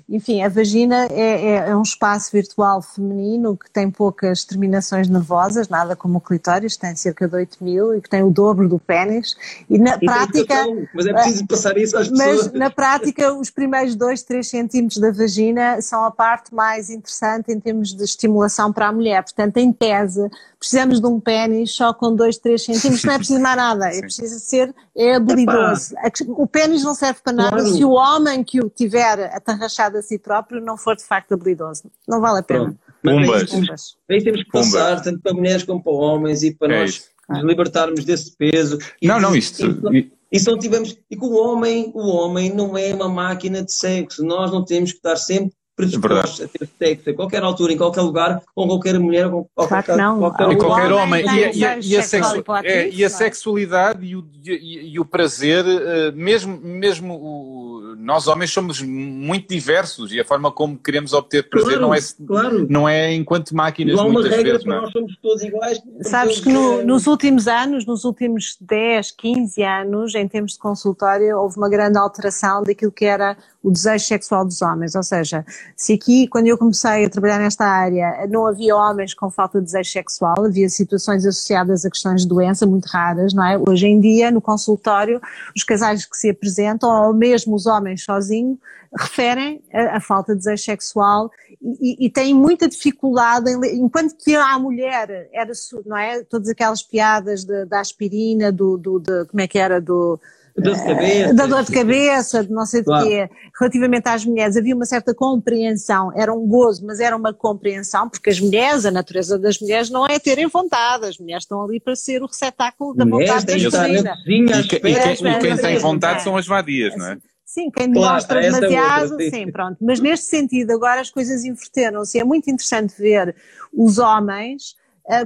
enfim, a vagina é, é, é, um espaço virtual feminino que tem poucas terminações nervosas, nada como o clitóris, tem cerca de 8 mil e que tem o dobro do pênis. E na e prática. Mas é preciso passar isso às pessoas. Mas na prática, os primeiros 2, 3 centímetros da vagina são a parte mais interessante em termos de estimulação para a mulher. Portanto, em tese, precisamos de um pênis só com 2, 3 centímetros não é preciso mais nada, é preciso ser é habilidoso. O pênis não serve para nada claro. se o homem que o tiver atarrachado a si próprio não for de facto habilidoso. Não vale a pena. Pumbas. Aí temos que passar, tanto para mulheres como para homens, e para é nós nos libertarmos desse peso. Não, não, isto. E, e, se não tivermos, e que o homem, o homem não é uma máquina de sexo, nós não temos que estar sempre predispostos é a ter sexo a qualquer altura, em qualquer lugar, com qualquer mulher, com qualquer, claro qualquer, qualquer homem. E a, e, e, a sexu é, e a, sexualidade e o, e, o prazer, uh, mesmo, mesmo o, nós homens somos muito diversos e a forma como queremos obter prazer claro, não, é, claro. não é enquanto máquinas não muitas regra vezes. Não. Nós somos todos iguais. Sabes que no, nos últimos anos, nos últimos 10, 15 anos, em termos de consultório, houve uma grande alteração daquilo que era o desejo sexual dos homens, ou seja, se aqui, quando eu comecei a trabalhar nesta área, não havia homens com falta de desejo sexual, havia situações associadas a questões de doença muito raras, não é? Hoje em dia, no consultório, os casais que se apresentam, ou mesmo os homens sozinhos, referem a, a falta de desejo sexual e, e, têm muita dificuldade, em, enquanto que a mulher era, não é? Todas aquelas piadas de, da aspirina, do, do de, como é que era, do Dor de cabeça. Da dor de cabeça, de não sei claro. de quê. Relativamente às mulheres, havia uma certa compreensão, era um gozo, mas era uma compreensão, porque as mulheres, a natureza das mulheres não é terem vontade, as mulheres estão ali para ser o receptáculo da vontade das mulheres. E, e, quem, quem tem vontade são as vadias, não é? Sim, quem claro, mostra demasiado, outra, sim. sim, pronto. Mas neste sentido, agora as coisas inverteram-se. É muito interessante ver os homens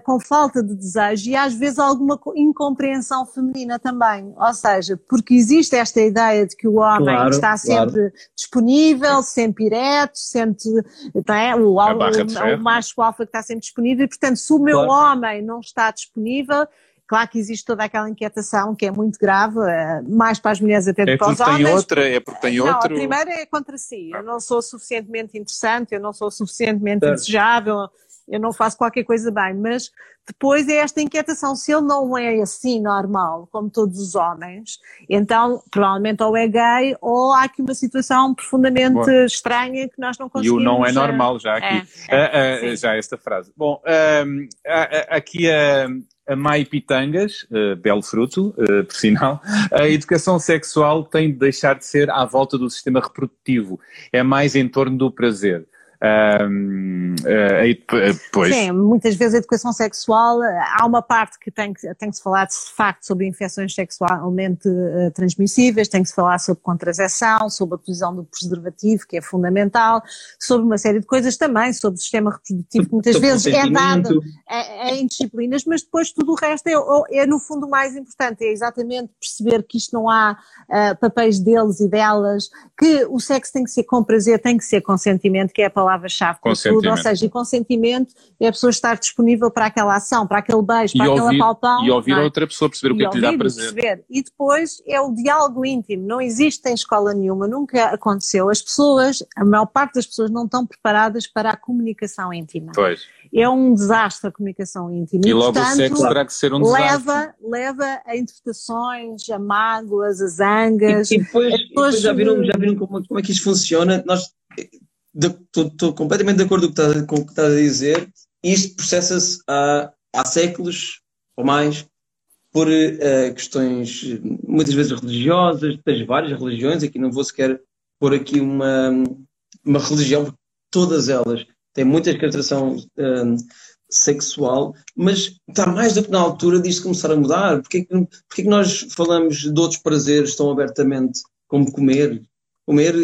com falta de desejo e às vezes alguma incompreensão feminina também. Ou seja, porque existe esta ideia de que o homem claro, está sempre claro. disponível, sempre ereto, sempre, não é? O, o, o, o macho alfa que está sempre disponível e, portanto, se o meu claro. homem não está disponível, Claro que existe toda aquela inquietação que é muito grave, eh, mais para as mulheres até do é que para os homens. Tem outra, é porque tem não, outro. A primeira é contra si. Eu não sou suficientemente interessante, eu não sou suficientemente certo. desejável, eu não faço qualquer coisa bem, mas depois é esta inquietação, se ele não é assim normal, como todos os homens, então provavelmente ou é gay ou há aqui uma situação profundamente estranha que nós não conseguimos... E o não é eh, normal, já aqui, é, é, uh, uh, já esta frase. Bom, aqui a... a Mai Pitangas, uh, belo fruto, uh, por sinal, a educação sexual tem de deixar de ser à volta do sistema reprodutivo, é mais em torno do prazer. Um, uh, pois. Sim, muitas vezes a educação sexual, eh, há uma parte que tem que, tem que se falar de facto sobre infecções sexualmente uh, transmissíveis, tem que se falar sobre contracepção, sobre a utilização do preservativo, que é fundamental, sobre uma série de coisas também, sobre o sistema reprodutivo, que muitas vezes é dado em disciplinas, mas depois tudo o resto é, é, no fundo o mais importante, é exatamente perceber que isto não há uh, papéis deles e delas, que o sexo tem que ser com prazer, tem que ser consentimento, que é a palavra palavra-chave para tudo, ou seja, e consentimento é a pessoa estar disponível para aquela ação, para aquele beijo, para aquela palpão. E ouvir é? a outra pessoa, perceber o que é que lhe dá prazer. Perceber. E depois é o diálogo íntimo, não existe em escola nenhuma, nunca aconteceu. As pessoas, a maior parte das pessoas não estão preparadas para a comunicação íntima. Pois. É um desastre a comunicação íntima. E, e logo portanto, o sexo terá que ser um desastre. Leva, leva a interpretações, a mágoas, a zangas. E, e depois, depois já viram, já viram como, como é que isto funciona? Nós estou completamente de acordo com o que estás, a dizer. Isto processa-se há, há séculos ou mais por uh, questões muitas vezes religiosas, das várias religiões, aqui não vou sequer pôr aqui uma, uma religião, todas elas têm muita caracterização uh, sexual, mas está mais do que na altura disto começar a mudar. Porquê que, porquê que nós falamos de outros prazeres tão abertamente como comer? Comer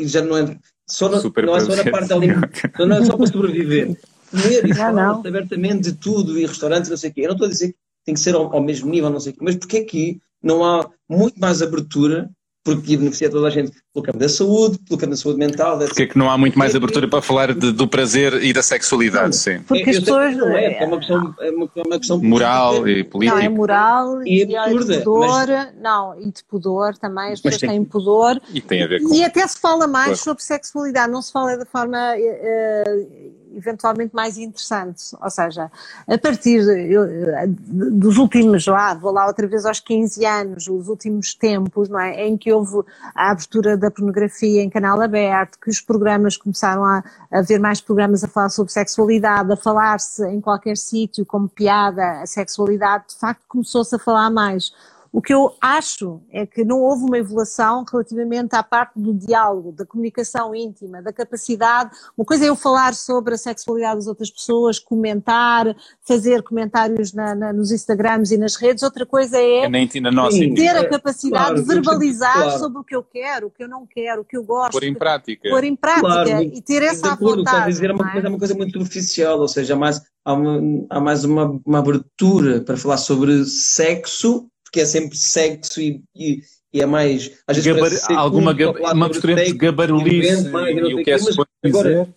já não é só, na, não é só na parte alimentar, não é só para sobreviver. Comer e falar abertamente de tudo e restaurantes, não sei o quê. Eu não estou a dizer que tem que ser ao, ao mesmo nível, não sei o quê, mas porque é que não há muito mais abertura porque ia beneficiar toda a gente pelo campo da saúde, pelo campo da saúde mental. Porque é que não há muito mais abertura para falar de, do prazer e da sexualidade, não, sim. Porque as pessoas... Não é, é uma questão, é uma, é uma questão moral política. e política. Não, é moral e, e absurda, de pudor, mas... não, e de pudor também, as pessoas têm pudor. E tem a ver com... E até se fala mais claro. sobre sexualidade, não se fala da forma... Uh, eventualmente mais interessante. Ou seja, a partir dos últimos, lá, vou lá outra vez aos 15 anos, os últimos tempos, não é? Em que houve a abertura da pornografia em canal aberto, que os programas começaram a, a ver mais programas a falar sobre sexualidade, a falar-se em qualquer sítio como piada a sexualidade, de facto começou-se a falar mais. O que eu acho é que não houve uma evolução relativamente à parte do diálogo, da comunicação íntima, da capacidade. Uma coisa é eu falar sobre a sexualidade das outras pessoas, comentar, fazer comentários na, na, nos Instagrams e nas redes. Outra coisa é, é na nossa ter a capacidade claro, de verbalizar claro. sobre o que eu quero, o que eu não quero, o que eu gosto. Pôr em prática. Pôr em prática claro, e ter essa vontade. O que a dizer é uma, é? é uma coisa muito superficial, ou seja, há mais, há uma, há mais uma, uma abertura para falar sobre sexo porque é sempre sexo e, e, e é mais. Às vezes Gabar, alguma uma mistura entre gabarulice e, e, o que é suposto dizer.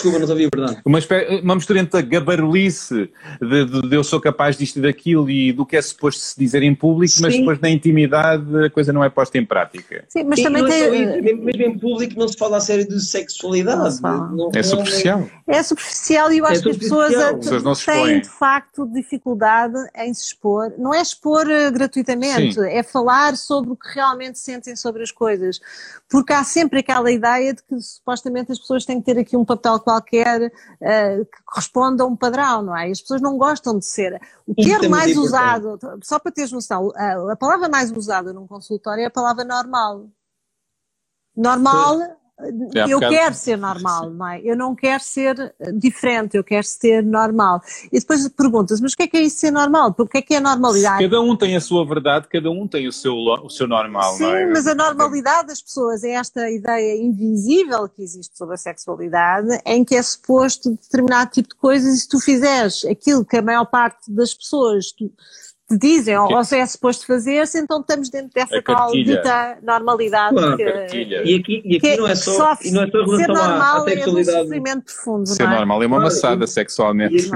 Desculpa, não sabia a verdade. Uma, uma mistura entre a gabarulice de, de, de, eu sou capaz disto e daquilo e do que é suposto se dizer em público, Sim. mas depois na intimidade a coisa não é posta em prática. Sim, mas também tem... É mesmo, mesmo em público não se fala a sério de sexualidade. Não, não, é superficial. É superficial e eu acho é que as pessoas, as pessoas não têm de facto dificuldade em se expor. Não é expor eh, gratuitamente, Sim. é falar sobre o que realmente sentem sobre as coisas. Porque há sempre aquela ideia de que supostamente as pessoas têm que ter aqui um papel qualquer uh, que corresponda a um padrão, não é? E as pessoas não gostam de ser. O termo é mais usado, só para teres noção, a, a palavra mais usada num consultório é a palavra normal. Normal eu quero ser normal, não é? Eu não quero ser eh, diferente, eu quero ser normal. E depois perguntas, mas o que é que é isso ser normal? O que é que é normalidade? Cada um tem a sua verdade, cada um tem o seu, o seu normal, Sim, não é? mas a normalidade das pessoas é esta ideia invisível que existe sobre a sexualidade, em que é suposto determinado tipo de coisas e se tu fizeres aquilo que a maior parte das pessoas tu, dizem, ou, ou se é suposto fazer-se, então estamos dentro dessa tal dita normalidade. Claro, que, e aqui, e aqui não é só, só, e não é só em relação à, à sexualidade. É um sofrimento profundo. Ser não é? normal é uma maçada sexualmente.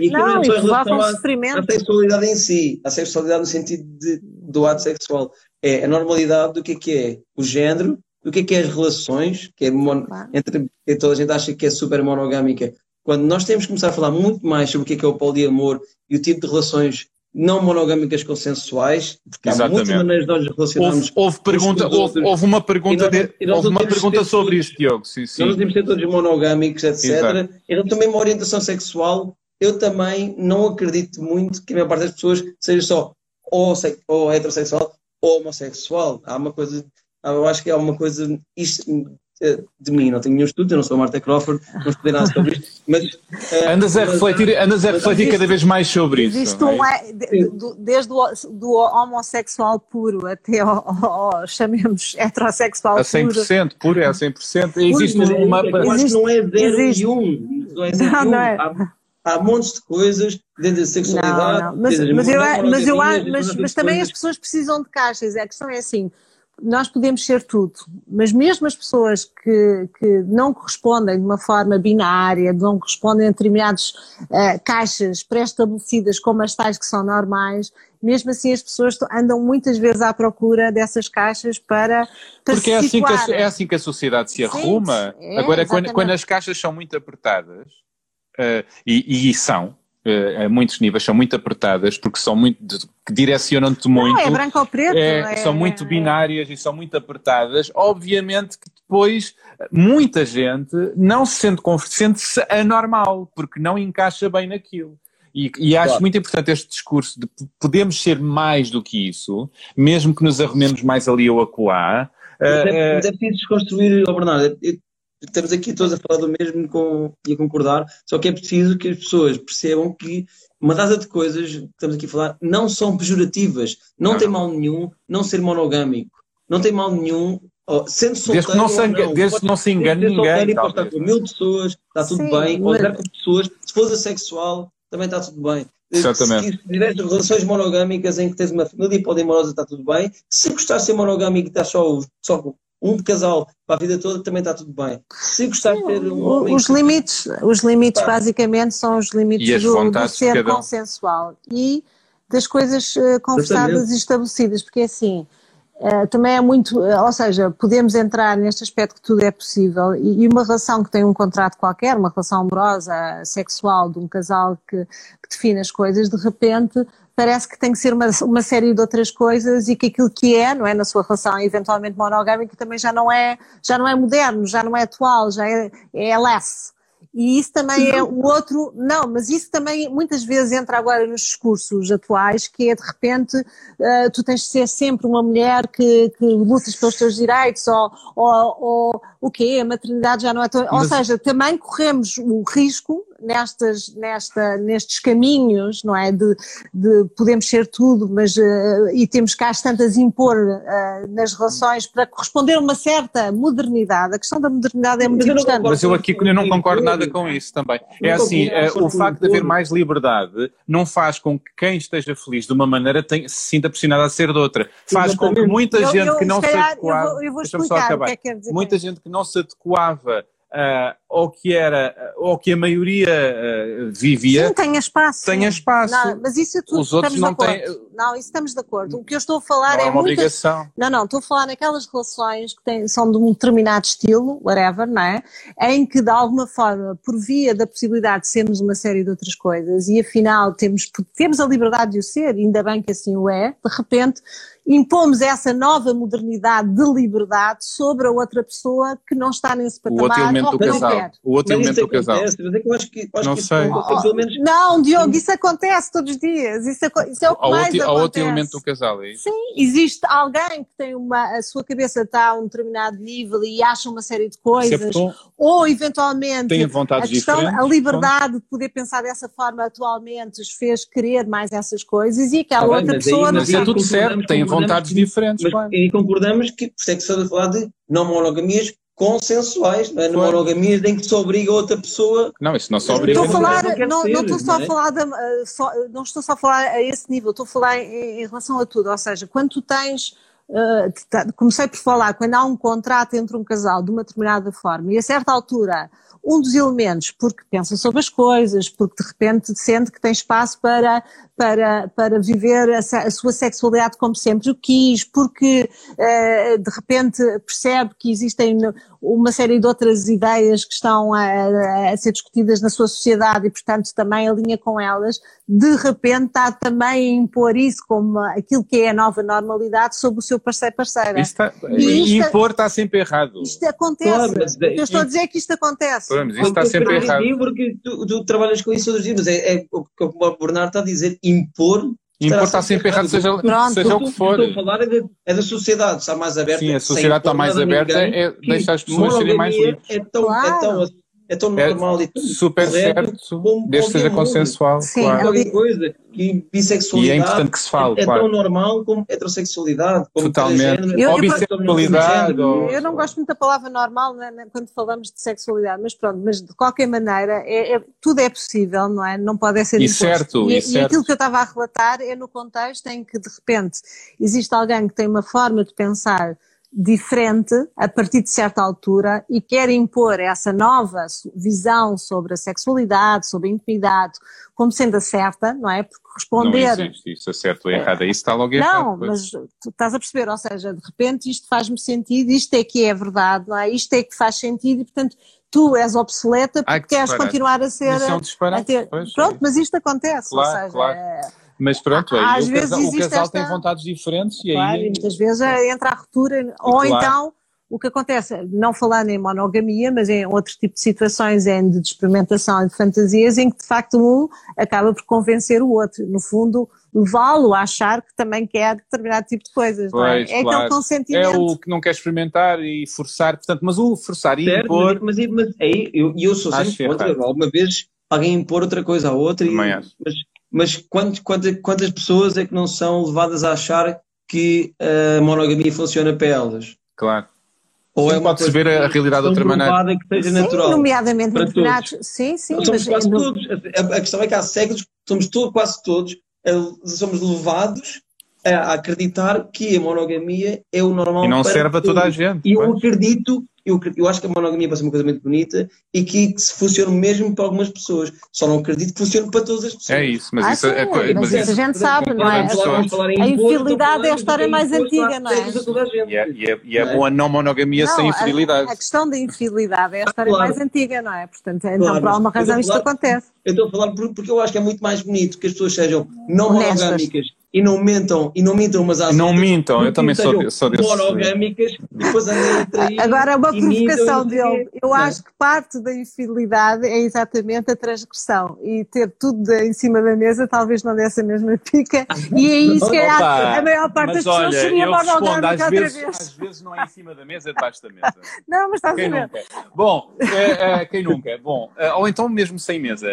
E, e não, não é só em relação à, à sexualidade em si, a sexualidade no sentido de, do ato sexual. É a normalidade do que é que é o género, do que é que é as relações, que é mon... entre que toda a gente acha que é super monogâmica. Quando nós temos que começar a falar muito mais sobre o que é que é o poliamor e o tipo de relações não monogâmicas consensuais, porque Exatamente. há muitas maneiras de nós relacionarmos. Houve, houve pergunta, houve, houve, uma pergunta, de, houve uma pergunta sobre isso, Diogo. Sim, sim. Nós ser todos monogâmicos, etc. Exato. Então também uma orientação sexual, eu também não acredito muito que a maior parte das pessoas seja só ou, ou heterossexual ou homossexual. Há uma coisa, eu acho que há uma coisa, isto, de mim, não tenho nenhum estudo, eu não sou a Marta Crawford, não estou nada sobre isto, mas... Uh, andas a refletir, andas a refletir cada vez mais sobre isso. Existe um, é? desde o do homossexual puro até ao, ao, chamemos heterossexual a 100% puro. puro é a 100%. Existe puro, uma... Eu acho que não é 0 e 1, um, não é 0 não, um. É. Há, há montes de coisas dentro da sexualidade. Não, não. Mas, mas, eu, mas, eu, mas, mas também as pessoas precisam de caixas. A questão é assim: nós podemos ser tudo, mas mesmo as pessoas que, que não correspondem de uma forma binária, não correspondem a determinadas uh, caixas pré-estabelecidas como as tais que são normais, mesmo assim as pessoas andam muitas vezes à procura dessas caixas para, para Porque é assim, que a, é assim que a sociedade se arruma. Sim, é, Agora, quando, quando, as caixas são muito apertadas, uh, e, e são, uh, a muitos níveis são muito apertadas porque são muito que direcionam-te muito. Não, é branco ou preto. É, é, são muito binárias e são muito apertadas. Obviamente que depois muita gente não se sente sente-se anormal porque não encaixa bem naquilo. E, e acho claro. muito importante este discurso de podemos ser mais do que isso, mesmo que nos arrumemos mais ali ou acolá. Mas é, mas é preciso desconstruir, oh Bernardo, estamos aqui todos a falar do mesmo com, e a concordar, só que é preciso que as pessoas percebam que uma data de coisas que estamos aqui a falar não são pejorativas, não, não. tem mal nenhum não ser monogâmico, não tem mal nenhum oh, sendo solteiro desde que não se, não, desde não se engane ninguém. Pode estar com mil pessoas, está tudo Sim, bem, pode estar com pessoas, se for assexual, também está tudo bem. Exatamente. Se tiveres relações monogâmicas em que tens uma família e poliamorosa, está tudo bem. Se gostares de ser monogâmico e estás só, só um casal para a vida toda também está tudo bem. Se gostar de ter um homem. Os limites, os limites basicamente são os limites do, do, ser consensual e das coisas uh, conversadas Exatamente. e estabelecidas, porque é assim. Uh, também é muito, uh, ou seja, podemos entrar neste aspecto que tudo é possível e, e, uma relação que tem um contrato qualquer, uma relação amorosa, sexual de um casal que, que define as coisas, de repente parece que tem que ser uma, uma série de outras coisas e que aquilo que é, não é, na sua relação eventualmente monogâmica também já não é, já não é moderno, já não é atual, já é, é less. E isso também é o outro, não, mas isso também muitas vezes entra agora nos discursos atuais, que é de repente uh, tu tens de ser sempre uma mulher que, que lutas pelos teus direitos, ou, ou, ou o quê? A maternidade já não é tão. Mas... Ou seja, também corremos o risco nestas, nesta, nestes caminhos, não é? De, de podemos ser tudo, mas uh, e temos cá as tantas impor uh, nas relações para corresponder a uma certa modernidade. A questão da modernidade é muito mas importante. Mas eu aqui eu não concordo nada com isso também. É assim, uh, o facto de haver mais liberdade não faz com que quem esteja feliz de uma maneira tenha, se sinta pressionado a ser de outra. Faz com que muita gente eu, que não se adequava. Eu vou, eu vou explicar o que é que quer dizer. Muita gente que não se adequava uh, ou que era, ou que a maioria uh, vivia. Sim, tenha espaço. Tenha espaço. Não, mas isso é tudo Os outros não têm. Não, isso estamos de acordo. O que eu estou a falar não é. é uma muitas... obrigação. Não, não, estou a falar naquelas relações que têm, são de um determinado estilo, whatever, não é? Em que de alguma forma, por via da possibilidade de sermos uma série de outras coisas e afinal temos, temos a liberdade de o ser, ainda bem que assim o é, de repente impomos essa nova modernidade de liberdade sobre a outra pessoa que não está nesse patamar. O outro elemento do casal. O outro elemento do casal. Mas é que eu acho que, acho não que sei. Menos... Não, Diogo, isso acontece todos os dias. Isso é, isso é o que há mais outro, acontece. Há outro elemento do casal, é isso? Sim, existe alguém que tem uma, a sua cabeça está a um determinado nível e acha uma série de coisas, é ou eventualmente tem vontades a, questão, a liberdade de poder pensar dessa forma atualmente os fez querer mais essas coisas e aquela ah, outra pessoa... Aí, mas é tudo certo, tem vontades diferentes. Mas. E concordamos que, por isso é que se a falar de não monogamias consensuais, não é? Claro. monogamias em que se obriga outra pessoa. Não, isso não se obriga. Estou a falar, não, não, estou só a é? falar de, uh, só, não estou só a falar a esse nível, estou a falar em, em relação a tudo, ou seja, quando tu tens Uh, comecei por falar, quando há um contrato entre um casal de uma determinada forma e a certa altura um dos elementos, porque pensa sobre as coisas, porque de repente sente que tem espaço para, para, para viver a, a sua sexualidade como sempre o quis, porque uh, de repente percebe que existem uma série de outras ideias que estão a, a, ser discutidas na sua sociedade e, portanto, também alinha com elas, de repente está também a impor isso como aquilo que é a nova normalidade sobre o seu parceiro parceira. Está, e isto, impor está sempre errado. Isto acontece. Claro, eu estou a dizer que isto acontece. Claro, mas isto está sempre errado. Porque tu, tu, trabalhas com isso todos os dias, mas é, é o que o Bernardo está a dizer, impor Impor está sempre errado, seja, seja o que for. Estou a falar é, de, é da sociedade, está mais aberta. Sim, a sociedade está mais aberta, ninguém, é deixar as pessoas serem mais livres. É tão, claro. é tão é tão é normal é e tão super certo, desde que seja consensual. Sim, claro. qualquer coisa. E bissexualidade e é importante que se fale, é, claro. tão normal como heterossexualidade. Como Totalmente. Eu, ou bissexualidade. Eu, eu, não gosto muito da palavra normal né, né, quando falamos de sexualidade, mas pronto, mas de qualquer maneira, é, é, tudo é possível, não é? Não pode ser e certo, e, e, e certo. aquilo que eu estava a relatar é no contexto em que, de repente, existe alguém que tem uma forma de pensar diferente a partir de certa altura e quer impor essa nova visão sobre a sexualidade, sobre a intimidade, como sendo a certa, não é? Porque responder. Não existe isso, é certo ou errado, isso está logo errado. Não, mas tu estás a perceber, ou seja, de repente isto faz-me sentido, isto é que é verdade, não é? Isto é que faz sentido e, portanto, tu és obsoleta porque Ai, que queres continuar a ser. Isso é um a ter... Pronto, é mas isto acontece, claro, ou seja. Claro. É mas pronto, é, Às o, vezes casal, o casal esta... tem vontades diferentes e claro, aí. E muitas vezes entra a ruptura, ou claro. então o que acontece, não falando em monogamia, mas em outros tipos de situações, em de experimentação e de fantasias, em que de facto um acaba por convencer o outro. No fundo, levá-lo a achar que também quer determinado tipo de coisas. Pois, não é? é claro. aquele consentimento. É o que não quer experimentar e forçar, portanto, mas o forçar e certo, impor. Mas, mas, mas aí eu, eu sou sempre contra, alguma vez alguém impor outra coisa à outra, e, mas mas quantas, quantas pessoas é que não são levadas a achar que a monogamia funciona para elas? Claro. Ou sim, é pode-se ver a realidade de outra maneira. que seja sim, natural. Nomeadamente para todos. Sim, sim. Nós somos quase no... todos. A, a, questão é que há séculos somos todos, quase todos, somos levados a acreditar que a monogamia é o normal. E não serve a toda a gente. E eu acredito eu, eu acho que a monogamia vai ser uma coisa muito bonita e que, que funciona mesmo para algumas pessoas. Só não acredito que funcione para todas as pessoas. É isso, mas ah, isso é, é mas, isso a gente sabe, não é? A infidelidade é a história mais antiga, não é? E é, e é, e é boa não monogamia não, sem infidelidade. A, a, questão da infidelidade é a história claro. mais antiga, não é? Portanto, então claro, por alguma razão isto acontece. Eu estou a falar porque eu acho que é muito mais bonito que as pessoas sejam não monogâmicas e não mentam, e não mintam umas às Não mintam, eu também sou, sou desse. monogâmicas e depois andam a trair. Agora, uma provocação dele. Eu acho que parte da infidelidade é exatamente a transgressão e ter tudo em cima da mesa talvez não desse a mesma pica e é isso que a maior parte das pessoas olha, seria monogâmica outra vezes, vez. Às vezes não é em cima da mesa, é debaixo da mesa. não, mas estás quem a ver. Nunca? Bom, é, é, quem nunca? Bom, é, ou então mesmo sem mesa.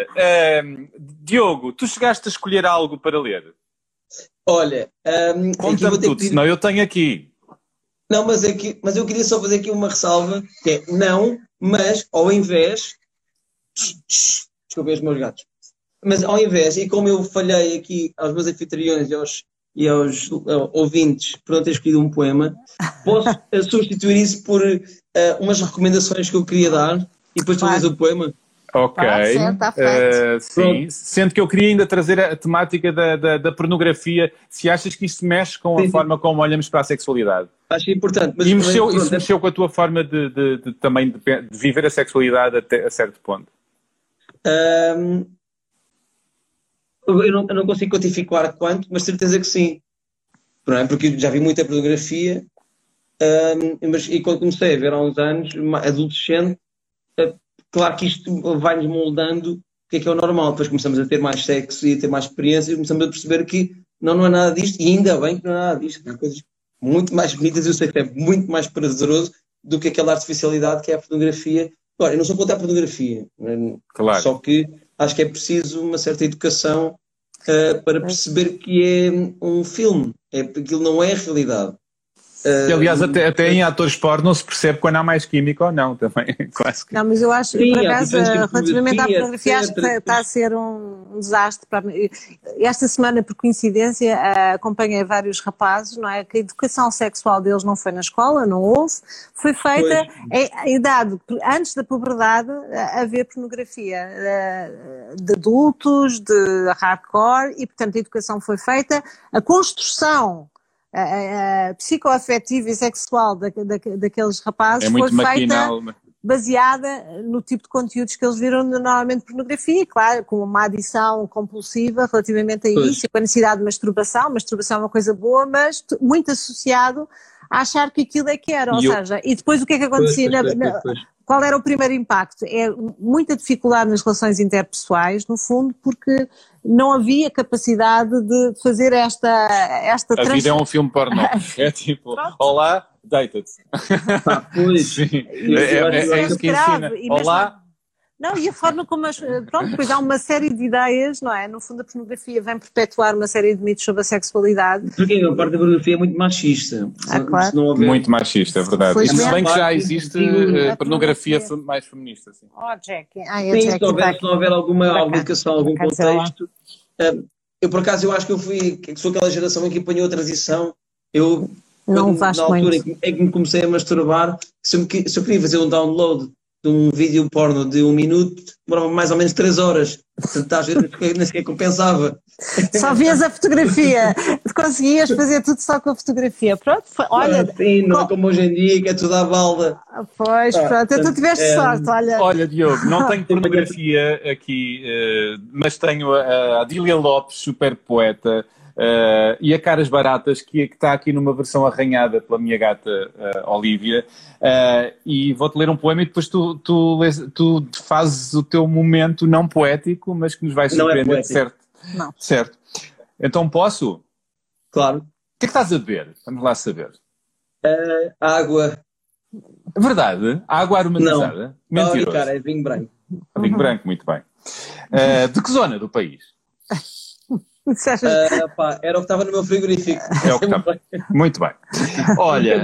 Diogo, tu chegaste a escolher algo para ler? Olha, um, conta-me tudo, pedir... senão eu tenho aqui. Não, mas, aqui, mas eu queria só fazer aqui uma ressalva, que é não, mas ao invés. Desculpem os meus gatos. Mas ao invés, e como eu falhei aqui aos meus anfitriões e aos, e aos uh, ouvintes por não ter escolhido um poema, posso substituir isso por uh, umas recomendações que eu queria dar e depois tu lês o poema? Ok. Tá uh, sim. Sendo que eu queria ainda trazer a temática da, da, da pornografia, se achas que isso mexe com a sim, forma como olhamos para a sexualidade. Acho importante. Mas e mexeu, isso mexeu com a tua forma de, de, de também de, de, viver a sexualidade até a certo ponto? Um, eu, não, eu, não, consigo quantificar quanto, mas certeza que sim. Não é? Porque já vi muita pornografia um, mas, e quando comecei a ver há uns anos, adolescente, Claro que isto vai-nos moldando o que é que é o normal. Depois começamos a ter mais sexo e a ter mais experiência e começamos a perceber que não, não é nada disto e ainda bem que não é nada disto. Há coisas muito mais bonitas e o sexo é muito mais prazeroso do que aquela artificialidade que é a pornografia. Agora, eu não sou contra a pornografia, é? claro. só que acho que é preciso uma certa educação uh, para perceber que é um filme, é, aquilo não é a realidade. E, aliás, até, até em atores porno se percebe quando há mais química ou não também. Quase que... Não, mas eu acho, Sim, por acaso, relativamente à fotografia, acho que está a ser um, um desastre. Para... Esta semana, por coincidência, acompanhei vários rapazes, não é? Que a educação sexual deles não foi na escola, não houve, foi feita em idade, antes da puberdade, a ver pornografia de adultos, de hardcore, e portanto a educação foi feita, a construção psicoafetiva e sexual da, da, daqueles rapazes é foi maquinal, feita baseada no tipo de conteúdos que eles viram normalmente pornografia, claro, com uma adição compulsiva relativamente a pois. isso, com a necessidade de masturbação, masturbação é uma coisa boa, mas muito associado a achar que aquilo é que era, ou seja, e depois o que é que acontecia pois, na, na, qual era o primeiro impacto? É muita dificuldade nas relações interpessoais, no fundo, porque não havia capacidade de fazer esta esta A trans... vida é um filme pornô. É tipo, olá, deita-te. Ah, pois. Sim. É, é, é, isso que ensina. Olá, Não, e a forma como as. Pronto, depois há uma série de ideias, não é? No fundo, a pornografia vem perpetuar uma série de mitos sobre a sexualidade. Porque a parte da pornografia é muito machista. Ah, claro. Houver... Muito machista, é verdade. E se bem que já existe uh, pornografia mais feminista. Sim, oh, Jack. Ah, Sim, Jack se, houver, se não houver alguma, alguma educação, algum contexto. Uh, eu, por acaso, eu acho que eu fui. sou aquela geração em que apanhou a transição. Eu. Não quando, na altura muito. em que me comecei a masturbar, se eu, se eu queria fazer um download de um vídeo porno de um minuto demorava mais ou menos três horas. Portanto, às vezes nem sequer compensava. Só vias a fotografia, conseguias fazer tudo só com a fotografia. Pronto, foi, olha. Sim, não é como hoje em dia, que é tudo à balda. Pois, ah, pronto, tu tiveste é, sorte, olha. Olha, Diogo, não tenho pornografia aqui, uh, mas tenho a Adília Lopes, super poeta. Uh, e a Caras Baratas, que, que está aqui numa versão arranhada pela minha gata uh, Olívia. Uh, e vou-te ler um poema e depois tu, tu, tu, fazes o teu momento não poético, mas que nos vai é surpreender, é certo? Não. Certo. Então posso? Claro. O que é que estás a beber? Vamos lá saber. água. Verdade? Água aromatizada? Não. Mentira. cara, é vinho branco. Vinho branco, muito bem. de que zona do país? Uh, pá, era o que estava no meu frigorífico. É o que estava. Muito bem. Olha,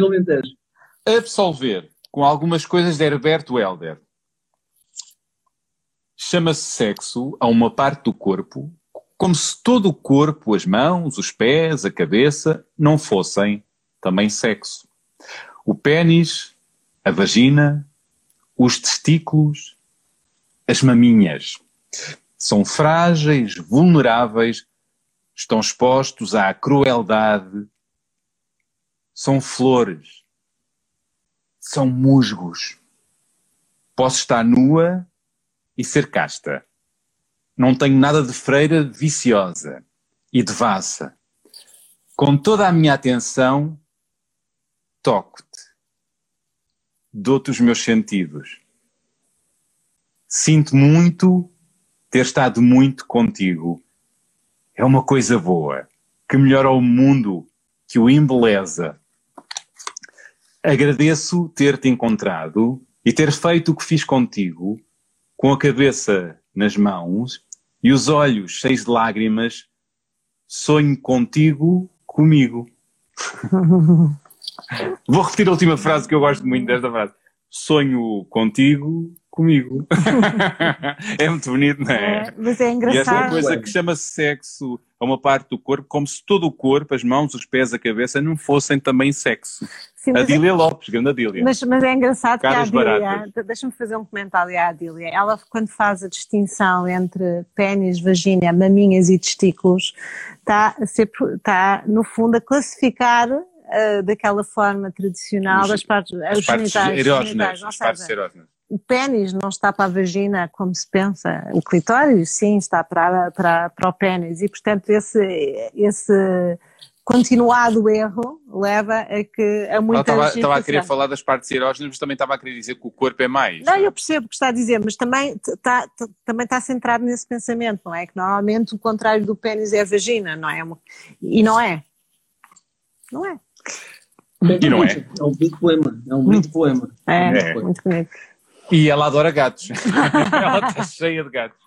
absolver com algumas coisas de Herberto Helder. Chama-se sexo a uma parte do corpo como se todo o corpo, as mãos, os pés, a cabeça, não fossem também sexo. O pênis, a vagina, os testículos, as maminhas. São frágeis, vulneráveis estão expostos à crueldade, são flores, são musgos. Posso estar nua e ser casta. Não tenho nada de freira viciosa e devassa. Com toda a minha atenção, toco-te. Dou-te os meus sentidos. Sinto muito ter estado muito contigo é uma coisa boa, que melhora o mundo, que o embeleza. Agradeço ter-te encontrado e ter feito o que fiz contigo, com a cabeça nas mãos e os olhos cheios de lágrimas. Sonho contigo, comigo. Vou repetir a última frase que eu gosto muito desta frase. Sonho contigo, comigo. é muito bonito, não é? é? Mas é engraçado. E esta coisa que chama-se sexo a uma parte do corpo, como se todo o corpo, as mãos, os pés, a cabeça, não fossem também sexo. Sim, a Adília é... Lopes, grande Adília. Mas, mas é engraçado Caras que a Adília, deixa-me fazer um comentário à Adília, ela quando faz a distinção entre pênis, vagina, maminhas e testículos, está, está no fundo a classificar uh, daquela forma tradicional os, das partes, as os partes genitais, erógenas, as partes erógenas o pênis não está para a vagina como se pensa, o clitóris sim está para, para, para o pênis e portanto esse, esse continuado erro leva a que a muita estava, estava a querer falar das partes erógenas, mas também estava a querer dizer que o corpo é mais. Não, eu percebo o que está a dizer, mas também está, também está centrado nesse pensamento, não é? Que normalmente o contrário do pênis é a vagina, não é? E não é. Não é. E não é? É um bonito poema. É um bonito poema. É, é. muito bonito. E ela adora gatos. ela está cheia de gatos.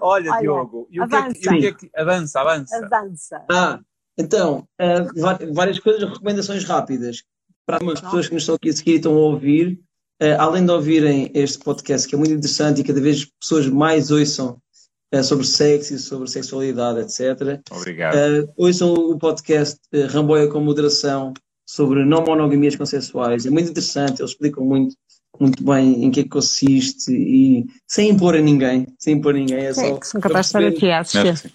Olha, Olha Diogo, e o que, é que, e o que é que. Avança, avança. Avança. Ah, então, uh, várias coisas, recomendações rápidas. Para as pessoas que nos estão aqui a seguir e estão a ouvir, uh, além de ouvirem este podcast, que é muito interessante e cada vez pessoas mais ouçam uh, sobre sexo e sobre sexualidade, etc. Obrigado. ouçam o podcast Ramboia com Moderação sobre não monogamias consensuais. É muito interessante, eles explicam muito muito bem em que é que consiste e sem impor a ninguém, sem impor a ninguém. É só são capazes de estar aqui a assistir.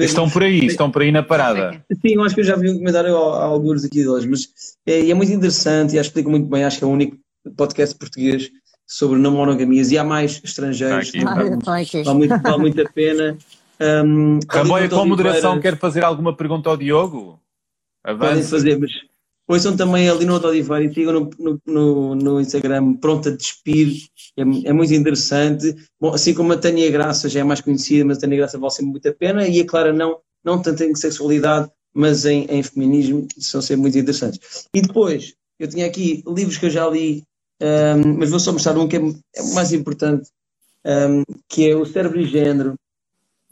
Estão por aí, estão por aí na parada. Sim, eu acho que eu já vi um comentário a alguns aqui deles, mas é, é muito interessante e acho que explica muito bem, acho que é o único podcast português sobre não monogamias e há mais estrangeiros. Aqui. Ah, aqui. Vale, muito, vale muito a pena. Um, Ramboia, com moderação, quer fazer alguma pergunta ao Diogo? Avance. Podem fazer, mas Ouçam também ali no Oliveira e sigam no, no, no, no, Instagram Pronto a Despir, é, é, muito interessante. Bom, assim como a Tânia Graça já é mais conhecida, mas a Tânia Graça vale sempre muito a pena, e a Clara não, não tanto em sexualidade, mas em, em feminismo, são sempre muito interessantes. E depois, eu tinha aqui livros que eu já li, um, mas vou só mostrar um que é, é o mais importante, um, que é o cérebro e género.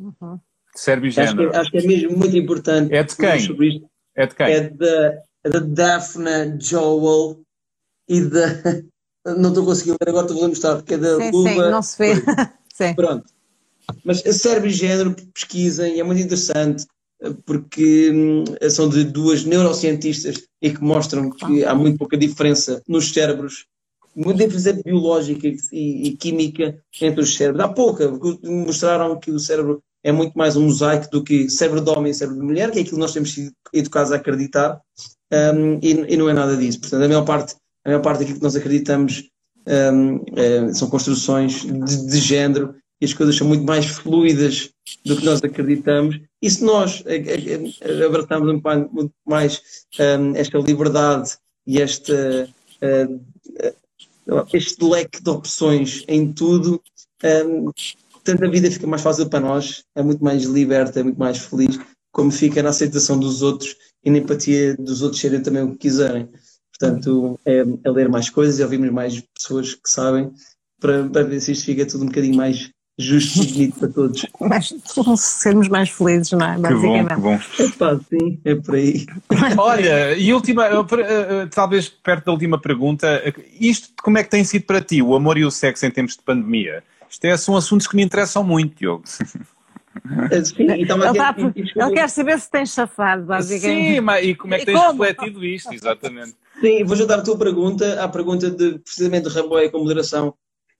Uhum. Cérebro e género. Acho que, acho que, é mesmo muito importante. É de quem? É de quem? É da, é da Daphne Joel e da. Não estou conseguindo ler agora, estou a mostrar, porque é da sim, Luba. Sim, não se vê. sim. Pronto. Mas cérebro e género pesquisem, é muito interessante porque hum, são de duas neurocientistas e que mostram que há muito pouca diferença nos cérebros, muita diferença biológica e, e química entre os cérebros. Há pouca, mostraram que o cérebro é muito mais um mosaico do que cérebro de homem e cérebro de mulher, que é aquilo que nós temos sido educados a acreditar, um, e, e, não é nada disso. Portanto, a maior parte, a maior parte daquilo que nós acreditamos um, é, são construções de, de género e as coisas são muito mais fluidas do que nós acreditamos. E se nós abraçarmos muito mais um, esta liberdade e esta, uh, este leque de opções em tudo, um, tanto a vida fica mais fácil para nós, é muito mais liberta, é muito mais feliz, como fica na aceitação dos outros e na empatia dos outros serem também o que quiserem. Portanto, é, é ler mais coisas e ouvirmos mais pessoas que sabem para, para ver se isto fica tudo um bocadinho mais justo e bonito para todos. Mas sermos mais felizes, não é? Que bom, que bom. É pá, sim, é por aí. Olha, e última, eh, eh, talvez perto da última pergunta, isto como é que tem sido para ti, o amor e o sexo em tempos de pandemia? Isto é, são assuntos que me interessam muito, Diogo. Eh, sim, ele, tá, ele quer saber se tem chafado, basicamente. Sim, mas e como é que tens refletido isto, exatamente? Sim, vou juntar a tua pergunta à pergunta de precisamente de Ramboia com moderação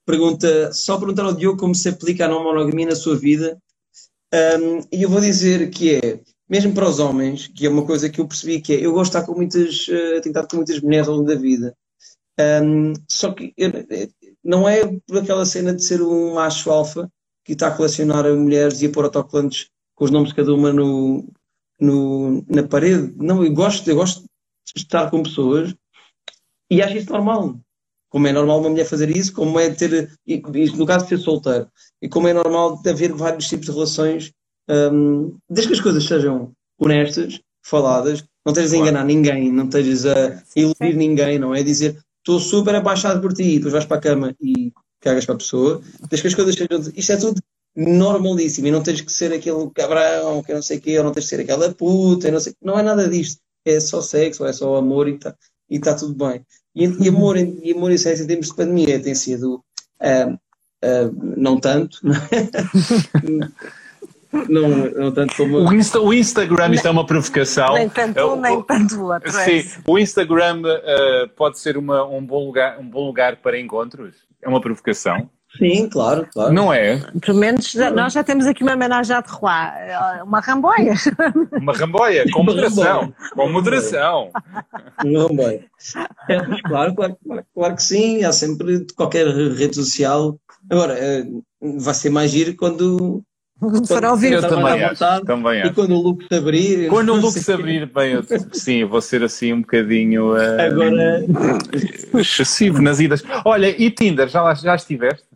pergunta, só perguntar ao Diogo como se aplica a não monogamia na sua vida. Um, e eu vou dizer que é, mesmo para os homens, que é uma coisa que eu percebi que é, eu gosto de estar com muitas, uh, tenho estado com muitas mulheres ao longo da vida. Um, só que eu, não é por aquela cena de ser um macho alfa que está a colecionar mulheres e a pôr autocolantes com os nomes de cada uma no, no, na parede. Não, eu gosto, eu gosto de estar com pessoas e acho isso normal. Como é normal uma mulher fazer isso, como é ter, isto no caso de ser solteiro, e como é normal haver vários tipos de relações, um, desde que as coisas sejam honestas, faladas, não estejas a enganar ninguém, não estejas a iludir ninguém, não é? Dizer estou super abaixado por ti, depois vais para a cama e cagas para a pessoa, desde que as coisas sejam, isto é tudo normalíssimo, e não tens que ser aquele cabrão, que não sei o quê, ou não tens que ser aquela puta, não sei, não é nada disto, é só sexo, é só amor e está e tá tudo bem. E, e, amor, e amor e sexo em termos de pandemia tem sido uh, uh, não tanto, não, não tanto como. O, Insta, o Instagram, isto é uma provocação. Nem tanto um, nem tanto outro. É sim, o Instagram uh, pode ser uma, um, bom lugar, um bom lugar para encontros? É uma provocação? Sim, claro, claro. Não é? Pelo menos já, nós já temos aqui uma homenagem à de Roi, uma ramboia. Uma ramboia, com moderação. Com moderação. Uma ramboia. É, claro, claro, claro, claro, que sim, há sempre qualquer rede social. Agora, eh, vai ser mais giro quando. Ao vivo. Eu também acho, também acho. E quando o look se abrir. Quando o look se abrir, bem, eu, sim, vou ser assim um bocadinho. Uh, Agora. excessivo nas idas. Olha, e Tinder, já, já estiveste?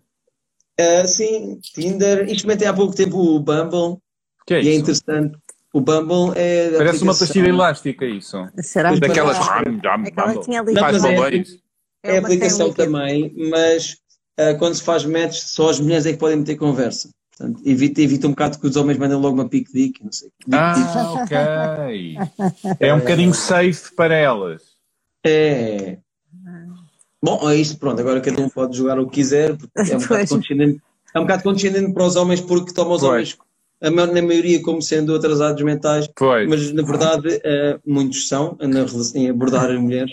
Uh, sim, Tinder. Experimentei há pouco tempo o Bumble. Que é e é isso? é interessante. O Bumble é. Parece uma pastilha elástica, isso. Será que Daquelas. Aquela tinha ali. É, é, aplicação também, mas uh, quando se faz match, só as mulheres é que podem meter conversa. Portanto, evita, evita um bocado que os homens mandem logo uma pique dick, não sei. Ah, ok. é um bocadinho safe para elas. É. Bom, é isto, pronto, agora cada um pode jogar o que quiser, porque é um bocado condescendente, é um bocado condescendente para os homens porque toma os pois. homens, a maior, na maioria, como sendo atrasados mentais, pois. mas na verdade uh, muitos são na, em abordar as mulheres.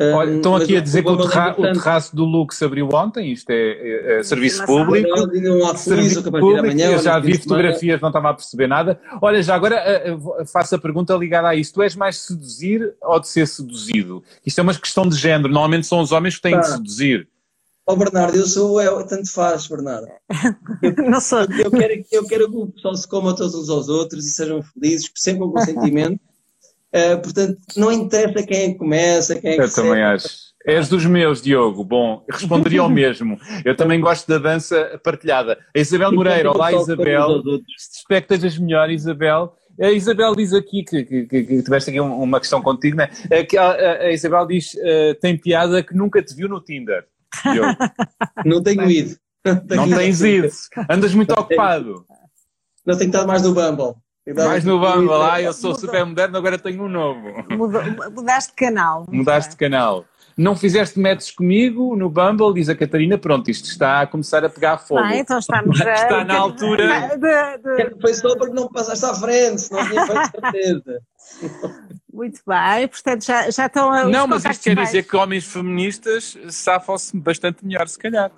Olha, estão aqui a dizer que o, terra o, terraço do Lux abriu ontem, isto é, é, é serviço público. Não, serviço público, amanhã, eu já vi fotografias, não estava a perceber nada. Olha, já agora uh, faço a pergunta ligada a isso. Tu és mais seduzir ou de ser seduzido? Isto é uma questão de género, normalmente são os homens que têm tá. de seduzir. Ó oh, Bernardo, eu sou, eu, tanto faz, Bernardo. Eu, não sou. Eu quero, eu quero que o pessoal se coma todos uns aos outros e sejam felizes, sempre com consentimento. Uh, portanto, não interessa quem é que começa, quem é que Eu também acho. És dos meus, Diogo. Bom, responderia ao mesmo. Eu também gosto da dança partilhada. A Isabel Moreira, olá Isabel. Espero que estejas melhor, Isabel. A Isabel diz aqui que, que, que, que tiveste aqui uma questão contigo, né? É que a, a Isabel diz uh, tem piada que nunca te viu no Tinder. não tenho ido. Não tens ido. Andas muito ocupado. Não tenho estado mais no Bumble. Mais no Bumble, ah, eu sou super moderno, agora tenho um novo. mudaste de canal. Mudaste de canal. Não fizeste matches comigo no Bumble, diz a Catarina, pronto, isto está a começar a pegar fogo. Ah, então estamos. Está na altura. De, de... Foi só porque não passaste à frente, senão tinha feito certeza. Muito bem, portanto já, já estão a. Não, mas isto quer dizer que homens feministas safam-se bastante melhor, se calhar.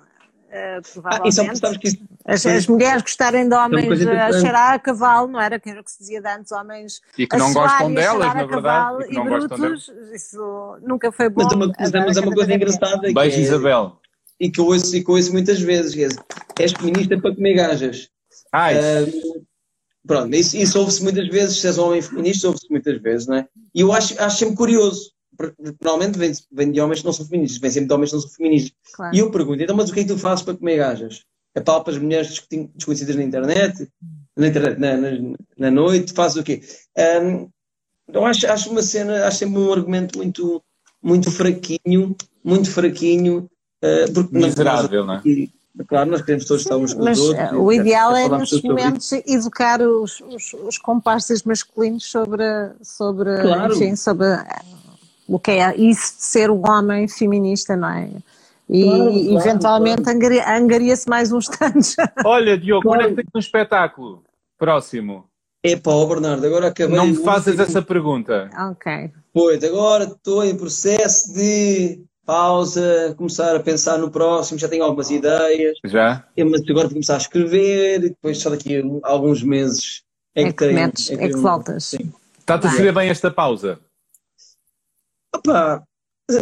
Uh, provavelmente. Ah, que isso... as, as, mulheres gostarem de homens a cheirar a cavalo, não era? Que era o que se dizia de antes, homens. E que não gostam delas, na verdade. E, e brutos, isso nunca foi bom. Mas, é uma, mas é uma coisa engraçada. Beijo, é, Isabel. E que eu ouço, e que eu ouço muitas vezes: é, és feminista para comer gajas. Ai. Uh, pronto, isso, isso ouve-se muitas vezes, se és homem feminista, ouve-se muitas vezes, não é? E eu acho, acho sempre curioso normalmente vem, vem de homens que não são feministas, vem sempre de homens que não são feministas. Claro. E eu pergunto, então, mas o que é que tu fazes para comer gajas? É para as mulheres desconhecidas na internet? Na, internet, na, na, na noite? Fazes o quê? Um, então acho, acho uma cena, acho sempre um argumento muito, muito fraquinho, muito fraquinho. Uh, porque Miserável, não é? Claro, nós queremos todos estar uns com os outros. O ideal é, nos momentos, educar os, os, os comparsas masculinos sobre, sobre, claro. enfim, sobre o que é isso de ser um homem feminista, não é? E claro, eventualmente claro. angaria-se mais uns tantos. Olha, Diogo, claro. quando é que tem um espetáculo próximo? É pá, Bernardo, agora acabei. Não me fazes essa pergunta. Ok. Pois, agora estou em processo de pausa, começar a pensar no próximo, já tenho algumas ideias. Já? Mas agora vou começar a escrever, e depois só daqui a alguns meses é, é que, que, tenho, metes, é que, é que voltas. Está-te a saber bem esta pausa? Opa,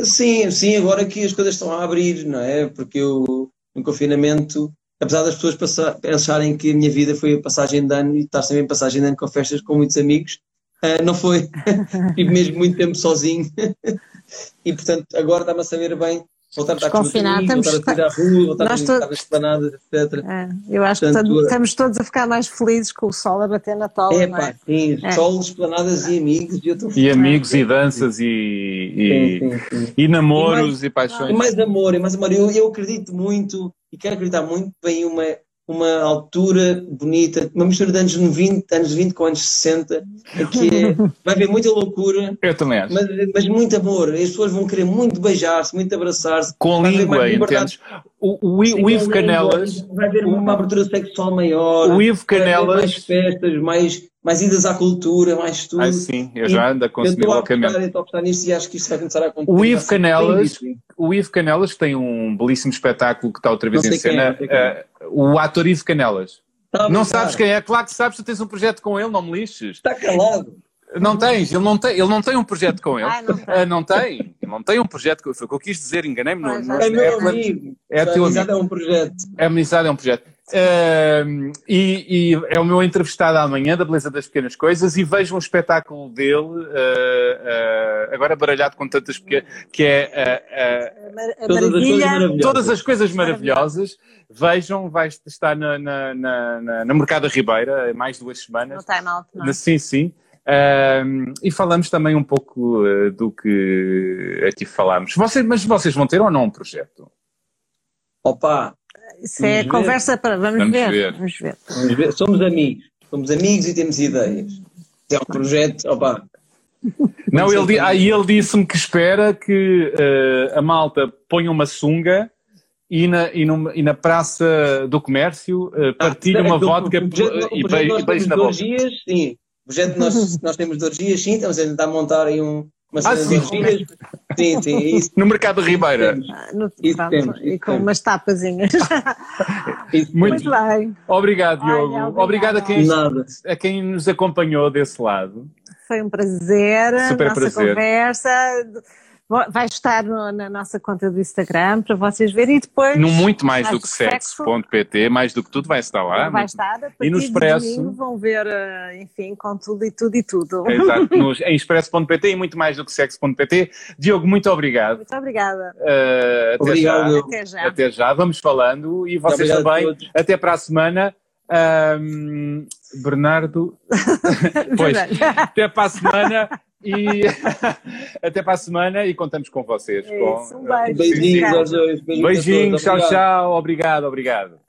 sim, sim, agora que as coisas estão a abrir, não é? Porque eu, no confinamento, apesar das pessoas passar, pensarem que a minha vida foi a passagem de ano e estar sempre em passagem de ano com festas com muitos amigos, uh, não foi. Tive mesmo muito tempo sozinho. e portanto, agora está-me a saber bem voltar a estar com os amigos, voltar a sair à rua, voltar a estar nas esplanadas, etc. É, eu acho Portanto, que estamos todos a ficar mais felizes com o sol a bater na tola. É, pá, é? sim, é. sol, esplanadas e amigos. E, eu e amigos e danças e, e, sim, sim, sim. e namoros e, mais, e paixões. E mais amor, e mais amor. Eu, eu acredito muito e quero acreditar muito bem uma uma altura bonita, uma mistura de anos 20, anos 20 com anos 60, que é, vai haver muita loucura. Eu também acho. Mas, mas muito amor. As pessoas vão querer muito beijar-se, muito abraçar-se. Com língua, entendes? O, o, Sim, o Ivo Canelas. Vai haver uma abertura sexual maior. O Ivo Canelas. Mais festas, mais, mais idas à cultura, mais tudo. Ah, sim, eu já ando a consumir loucamente. Eu estou a apostar nisto e acho que isto vai começar a acontecer. O Ivo Canelas, o Ivo Canelas tem um belíssimo espetáculo que está outra vez em cena. É, é. Uh, o ator Ivo Canelas. Tá não sabes quem é? Claro que sabes, tu tens um projeto com ele, não me lixes. Está calado. Não tens, ele não tem, ele não tem um projeto com ele. Ai, não, tem. Uh, não tem, não tem um projeto com Foi o que eu quis dizer, enganei-me. No, no, é meu é, amigo. É, a amizade é um projeto. É amizade é um projeto. Uh, e, e, é o meu entrevistado amanhã da Beleza das Pequenas Coisas e vejo um espetáculo dele, uh, uh, agora baralhado com tantas pequenas, que é todas, as coisas todas as coisas maravilhosas. Vejam, vai estar na, na, na, na, Mercado Ribeira mais duas semanas. No time out, não é? Sim, sim. Uh, e falamos também um pouco uh, do que aqui falámos. Vocês, mas vocês vão ter ou não um projeto? Opa! Isso é conversa para. Vamos, vamos ver. ver. Vamos, ver. vamos ver. Somos amigos. Somos amigos e temos ideias. É um projeto. Opa! Não, ele, aí ele disse-me que espera que uh, a malta ponha uma sunga e na, e, numa, e na Praça do Comércio uh, partilhe ah, uma vodka e, beijo na boca. Dias, sim projeto nós, nós temos de orgias, sim, estamos a tentar montar aí um, uma cena ah, de orgias. Sim, sim, isso. No Mercado Ribeira. No, isso temos, e com temos. umas tapazinhas. Muito, Muito, bem. Obrigado, Diogo. Olha, obrigado a quem, a quem nos acompanhou desse lado. Foi um prazer. Super nossa prazer. conversa vai estar no, na nossa conta do Instagram para vocês verem e depois. No muito mais, do que sexo.pt, mais do que tudo vai estar lá. Vai estar. E no Expresso. vão ver, eh, enfim, com tudo e tudo e tudo. Exato, no, em expresso.pt e muito mais do que sexo.pt. Diogo, muito obrigado. Muito obrigada. Uh, até, Obrigado. Já. até já. Até já. Vamos falando e vocês também. Até para a semana. Um, Bernardo, pois, até para a semana. e até para a semana e contamos com vocês. É com, isso, um beijo. Beijinhos aos dois. Beijinhos, tchau, tchau. Obrigado, obrigado.